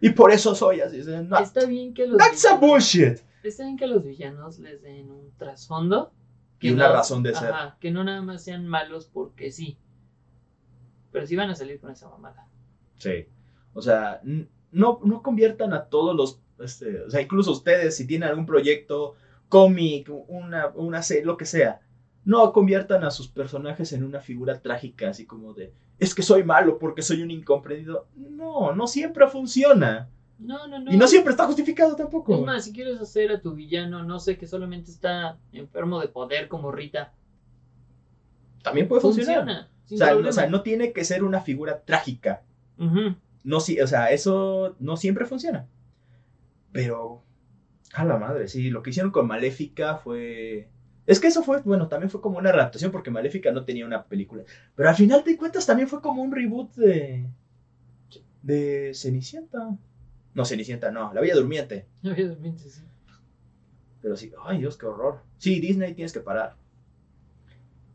Y por eso soy así. No, Está bien que los that's a bullshit. Está bien que a los villanos les den un trasfondo. Y una razón de ser. Ajá, que no nada más sean malos porque sí. Pero sí van a salir con esa mamada. Sí. O sea, no, no conviertan a todos los, este, o sea, incluso ustedes, si tienen algún proyecto, cómic, una, una serie, lo que sea, no conviertan a sus personajes en una figura trágica, así como de, es que soy malo porque soy un incomprendido. No, no siempre funciona. No, no, no. Y no siempre está justificado tampoco. Es más, si quieres hacer a tu villano, no sé, que solamente está enfermo de poder como Rita, También puede funcionar. funciona. O sea, no, problema. o sea, no tiene que ser una figura trágica. No, sí, o sea, eso no siempre funciona. Pero, a la madre, sí, lo que hicieron con Maléfica fue... Es que eso fue, bueno, también fue como una adaptación porque Maléfica no tenía una película. Pero al final de cuentas también fue como un reboot de... De Cenicienta. No, Cenicienta, no, La Bella Durmiente. Obviamente, sí. Pero sí, ay Dios, qué horror. Sí, Disney tienes que parar.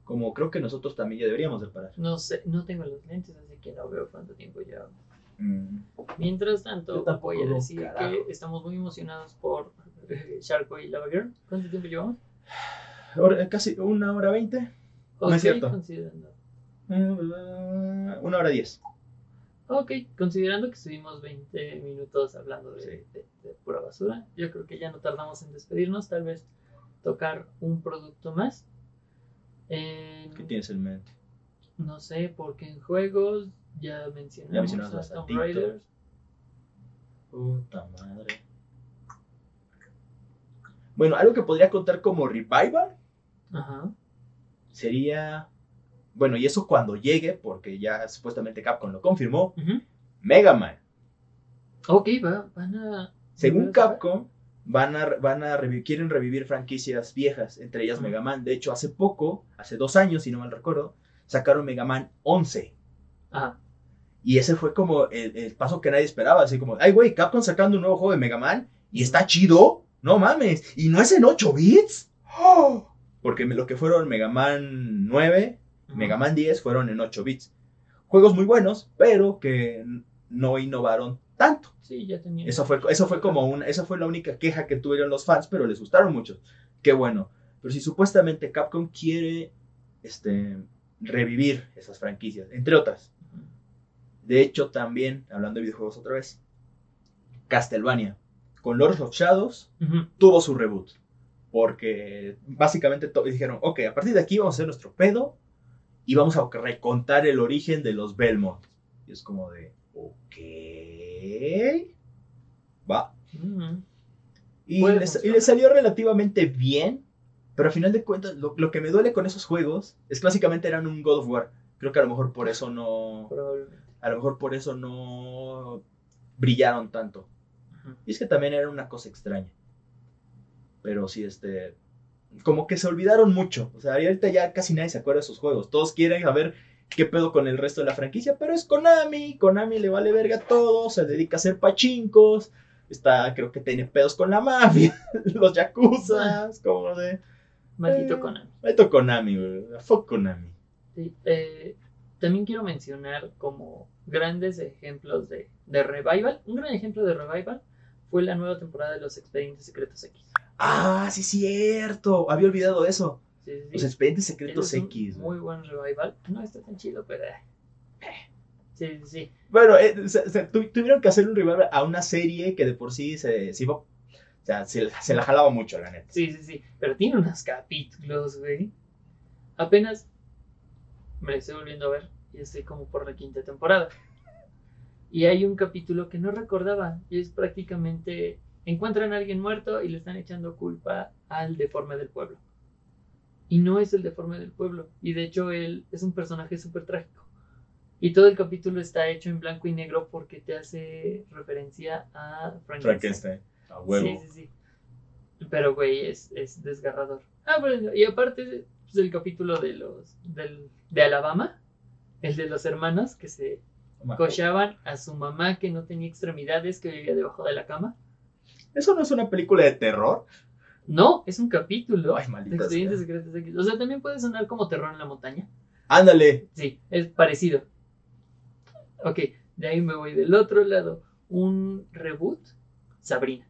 Como creo que nosotros también ya deberíamos de parar. No sé, no tengo los lentes, así que no veo cuánto tiempo llevamos. Mm. Mientras tanto, voy a decir carajo. que estamos muy emocionados por eh, Sharkboy y Lava Girl. ¿Cuánto tiempo llevamos? Hora- Casi una hora veinte. No es cierto. Mm, Una hora diez. Ok, considerando que estuvimos 20 minutos hablando de, Sí. de- de pura basura, yo creo que ya no tardamos en despedirnos, tal vez tocar un producto más. ¿Qué tienes en mente? no sé, porque en juegos ya mencionamos, Ya mencionamos a. Tomb Raider. Puta madre. Bueno, algo que podría contar como revival Ajá. sería. Bueno, y eso cuando llegue, porque ya supuestamente Capcom lo confirmó. Mega Man. Ok, va, van a. Según. Capcom, van a, van a quieren revivir franquicias viejas, entre ellas. Mega Man. De hecho, hace poco, hace dos años, si no mal recuerdo, sacaron Mega Man 11. Ajá. Y ese fue como el, el paso que nadie esperaba. Así como, ay, güey, Capcom sacando un nuevo juego de Mega Man y está chido. No mames. Y no es en 8 bits. ¡Oh! Porque lo que fueron Mega Man 9, Ajá. Mega Man 10 fueron en 8 bits. Juegos muy buenos, pero que no innovaron tanto. Sí, ya tenía. Eso fue, eso fue como una, esa fue la única queja que tuvieron los fans, pero les gustaron mucho. Qué bueno. Pero si supuestamente Capcom quiere este, revivir esas franquicias, entre otras. De hecho, también, hablando de videojuegos otra vez, Castlevania, con Lords of Shadows, tuvo su reboot. Porque básicamente dijeron, ok, a partir de aquí vamos a hacer nuestro pedo y vamos a recontar el origen de los Belmont. Y es como de, ok, va. Y Puede les, y les salió relativamente bien, pero al final de cuentas, lo, lo que me duele con esos juegos es que básicamente eran un God of War. Creo que a lo mejor por eso no, a lo mejor por eso no brillaron tanto. Y es que también era una cosa extraña. Pero sí, este. Como que se olvidaron mucho. O sea, ahorita ya casi nadie se acuerda de sus juegos. Todos quieren saber qué pedo con el resto de la franquicia, pero es Konami. Konami le vale verga todo. Se dedica a hacer pachincos. Está, creo que tiene pedos con la mafia. los yakuza. Como de. Maldito Eh. Konami. Esto Konami, güey. Fuck Konami. Sí, eh, también quiero mencionar como grandes ejemplos de, de revival. Un gran ejemplo de revival fue la nueva temporada de los Expedientes Secretos X. Ah, sí, cierto. Había olvidado eso. Sí, sí. Los expedientes secretos es X. Muy buen revival. No está tan chido, pero. eh. Sí, sí, sí. Bueno, eh, tuvieron que hacer un rival a una serie que de por sí se, se iba. O sea, se, se la jalaba mucho, la neta. Sí, sí, sí. Pero tiene unos capítulos, güey. Apenas me estoy volviendo a ver y estoy como por la quinta temporada. Y hay un capítulo que no recordaba y es prácticamente encuentran a alguien muerto y le están echando culpa al deforme del pueblo. Y no es el deforme del pueblo. Y de hecho él es un personaje súper trágico. Y todo el capítulo está hecho en blanco y negro porque te hace referencia a Frankenstein. Frankenstein. A huevo. Sí, sí, sí. Pero, güey, es, es desgarrador. Ah, pero, y aparte pues, el capítulo de los del, de Alabama, el de los hermanos que se cochaban a su mamá que no tenía extremidades, que vivía debajo de la cama. ¿Eso no es una película de terror? No, es un capítulo Ay, de maldita Expedientes sea. Secretos X. O sea, también puede sonar como terror en la montaña. Ándale. Sí, es parecido. Ok, de ahí me voy del otro lado. Un reboot, Sabrina.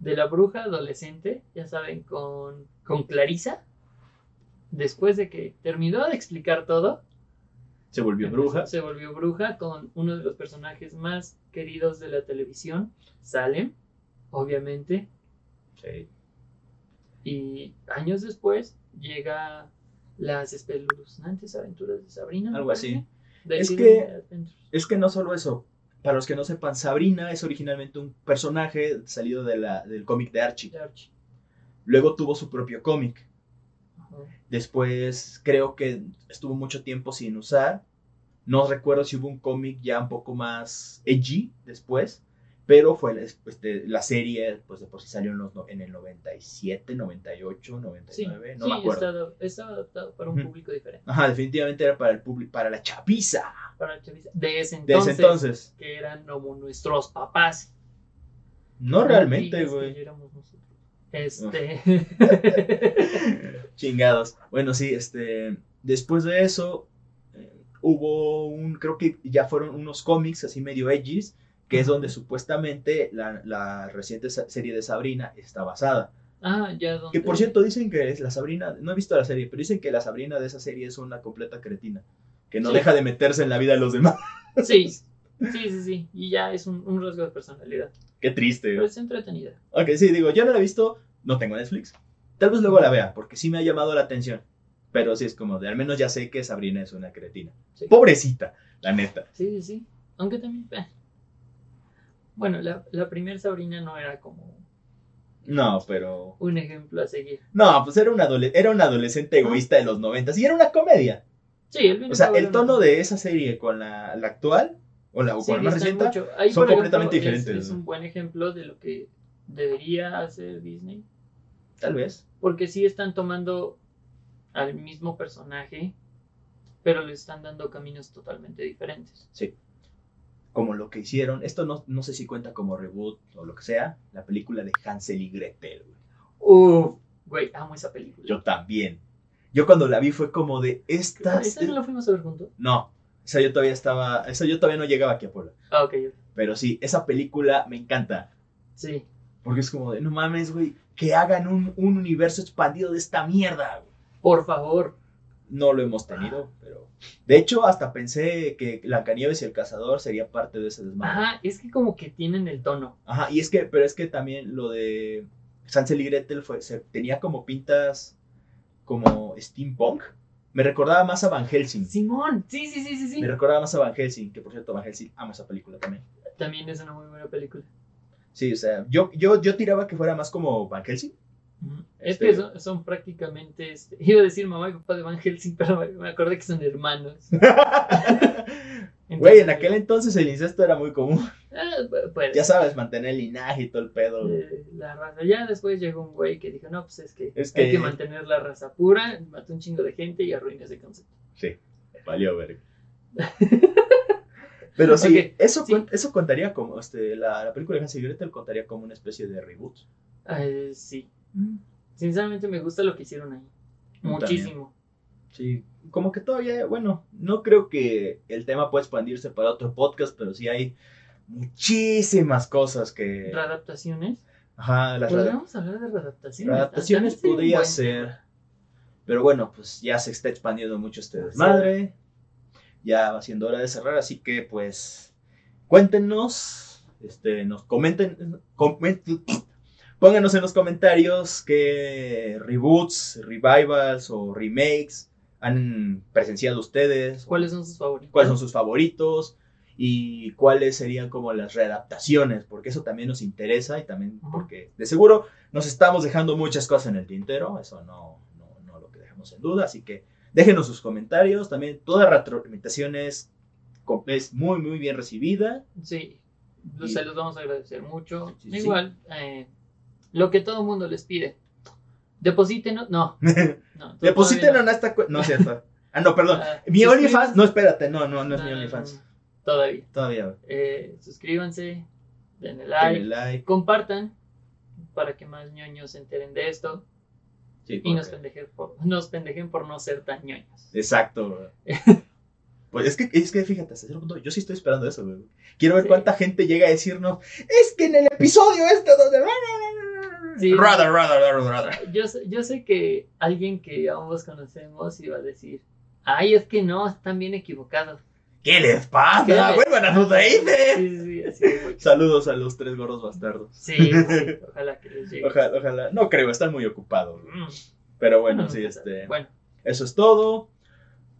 de la bruja adolescente, ya saben, con, con Clarisa, después de que terminó de explicar todo, Se volvió bruja. se volvió bruja con uno de los personajes más queridos de la televisión, Salem, obviamente, Sí. y años después llega las espeluznantes aventuras de Sabrina. Algo así. Es que-. Es que no solo eso. Para los que no sepan, Sabrina es originalmente un personaje salido de la, del cómic de Archie. de Archie. Luego tuvo su propio cómic. Después creo que estuvo mucho tiempo sin usar. No recuerdo si hubo un cómic ya un poco más edgy después. Pero fue la- este, la serie, pues de por sí salió en, los no- en el 97, 98, Sí, 99. no sí, me acuerdo. adap- está adaptado para un público diferente. Ajá, definitivamente era para el público, para la chapiza. Para la chaviza. De ese De entonces. ese entonces. que eran como nuestros papás. No realmente, güey. Este. Chingados. Bueno, sí, este. Después de eso, eh, hubo un. Creo que ya fueron unos cómics así medio edgys que es donde supuestamente la, la reciente serie de Sabrina está basada. Ah, ya donde... Que por cierto dicen que es la Sabrina, no he visto la serie, pero dicen que la Sabrina de esa serie es una completa cretina, que no Sí. deja de meterse en la vida de los demás. Sí, sí, sí, sí. Y ya es un, un rasgo de personalidad. Qué triste. Pero es entretenida. Ok, sí, digo, yo no la he visto, no tengo Netflix. Tal vez luego la vea, porque sí me ha llamado la atención. Pero sí es como de, al menos ya sé que Sabrina es una cretina. Sí. Pobrecita, la neta. Sí, sí, sí. Aunque también... eh. Bueno, la, la primera Sabrina no era como No, pero... un ejemplo a seguir. No, pues era una, adole- era una adolescente egoísta de los noventas y era una comedia. Sí, el O sea, el tono de esa serie con la, la actual, o la, o Sí, más reciente, son completamente es- diferentes, Es, un buen ejemplo de lo que debería hacer Disney. tal vez. Porque sí están tomando al mismo personaje, pero le están dando caminos totalmente diferentes. Sí. Como lo que hicieron, esto no, no sé si cuenta como reboot o lo que sea, la película de Hansel y Gretel. güey. Uf, güey, amo esa película. Yo también. Yo cuando la vi fue como de estas. ¿Esa no la fuimos a ver juntos? No, esa yo todavía estaba, esa yo todavía no llegaba aquí a Puebla. Ah, ok. Pero sí, esa película me encanta. Sí. Porque es como de, no mames, güey, que hagan un, un universo expandido de esta mierda. güey. Por favor. No lo hemos tenido, pero... De hecho, hasta pensé que Blancanieves y el Cazador sería parte de ese desmadre. Ajá, es que como que tienen el tono. Ajá, y es que, pero es que también lo de Hansel y Gretel fue, se- tenía como pintas como steampunk. Me recordaba más a Van Helsing. Simón, sí, sí, sí, sí, sí. Me recordaba más a Van Helsing, que por cierto Van Helsing ama esa película también. También es una muy buena película. Sí, o sea, yo, yo, yo tiraba que fuera más como Van Helsing. Es Este- que son, son prácticamente, este, iba a decir mamá y papá de Van Helsing, pero me acordé que son hermanos. Güey, en aquel entonces el incesto era muy común. ah, pu- pues, Ya sabes, mantener el linaje y todo el pedo. eh, la raza. Ya después llegó un güey que dijo, no, pues es que, Es hay que- que mantener la raza pura, mató un chingo de gente y arruina ese concepto. Sí, valió verga. Pero sí, eso, sí. eso contaría como, este, la, la película de Hansel y Gretel contaría como una especie de reboot. Eh, sí. Sinceramente me gusta lo que hicieron ahí. Muchísimo. Sí, como que todavía, bueno, no creo que el tema pueda expandirse para otro podcast, pero sí hay muchísimas cosas que... Readaptaciones. Ajá, las Podríamos hablar de readaptaciones. adaptaciones También sería un podría buen ser. Pero bueno, pues ya se está expandiendo mucho este desmadre. Ya va siendo hora de cerrar, así que pues cuéntenos, este, nos comenten, comenten- pónganos en los comentarios qué reboots, revivals o remakes han presenciado ustedes. ¿Cuáles son sus favoritos? cuáles son sus favoritos y cuáles serían como las readaptaciones, porque eso también nos interesa y también porque de seguro nos estamos dejando muchas cosas en el tintero, eso no, no, no lo que dejamos en duda, así que déjenos sus comentarios, también toda retroalimentación es, es muy, muy bien recibida. Sí, Y- se los vamos a agradecer mucho. Sí, sí. Igual, eh, lo que todo mundo les pide. Deposítenos, no. no Depositen todavía en esta cuenta, no es cierto. Ah, no, perdón. Ah, Mi. OnlyFans, no, espérate, no, no, no es mi OnlyFans. Todavía. Todavía. Eh, suscríbanse, denle Denle like, like. compartan para que más ñoños se enteren de esto Sí, y nos pendejen por, nos pendejen por no ser tan ñoños. Exacto. Pues es que, es que fíjate, hasta cierto punto, yo sí estoy esperando eso, güey. Quiero ver Sí. cuánta gente llega a decirnos, es que en el episodio este donde... Sí. Rather, rather, rather, rather. Yo, sé- yo sé que alguien que ambos conocemos iba a decir, ay, es que no, están bien equivocados. ¿Qué les pasa? ¿Qué les Vuelvan a sus raíces. Sí, sí, sí, así. Saludos a los tres gordos bastardos. Sí, sí, ojalá que les llegue. Ojalá, ojalá. No creo, están muy ocupados. Mm, Pero bueno, no, sí, no, este... Bueno, Eso es todo.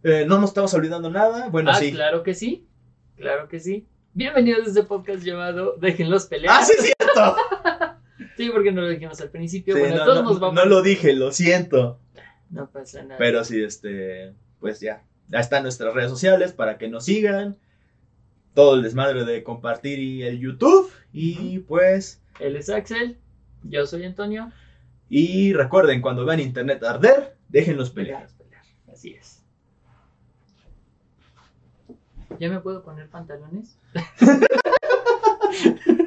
Eh, no nos estamos olvidando nada. Bueno, ah, sí. claro que sí, claro que sí. Bienvenidos a este podcast llamado Déjenlos pelear. ¡Ah, sí, es cierto! Sí, porque no lo dijimos al principio. Sí, bueno, no, todos no- nos vamos. no lo dije, lo siento. No pasa nada. Pero sí, este, pues ya, ya están nuestras redes sociales para que nos sigan. Todo el desmadre de compartir y el YouTube. Y pues, Él es Axel, yo soy Antonio. y recuerden, cuando vean internet arder, déjenlos pelear. Déjenlos pelear. Así es. ¿Ya me puedo poner pantalones?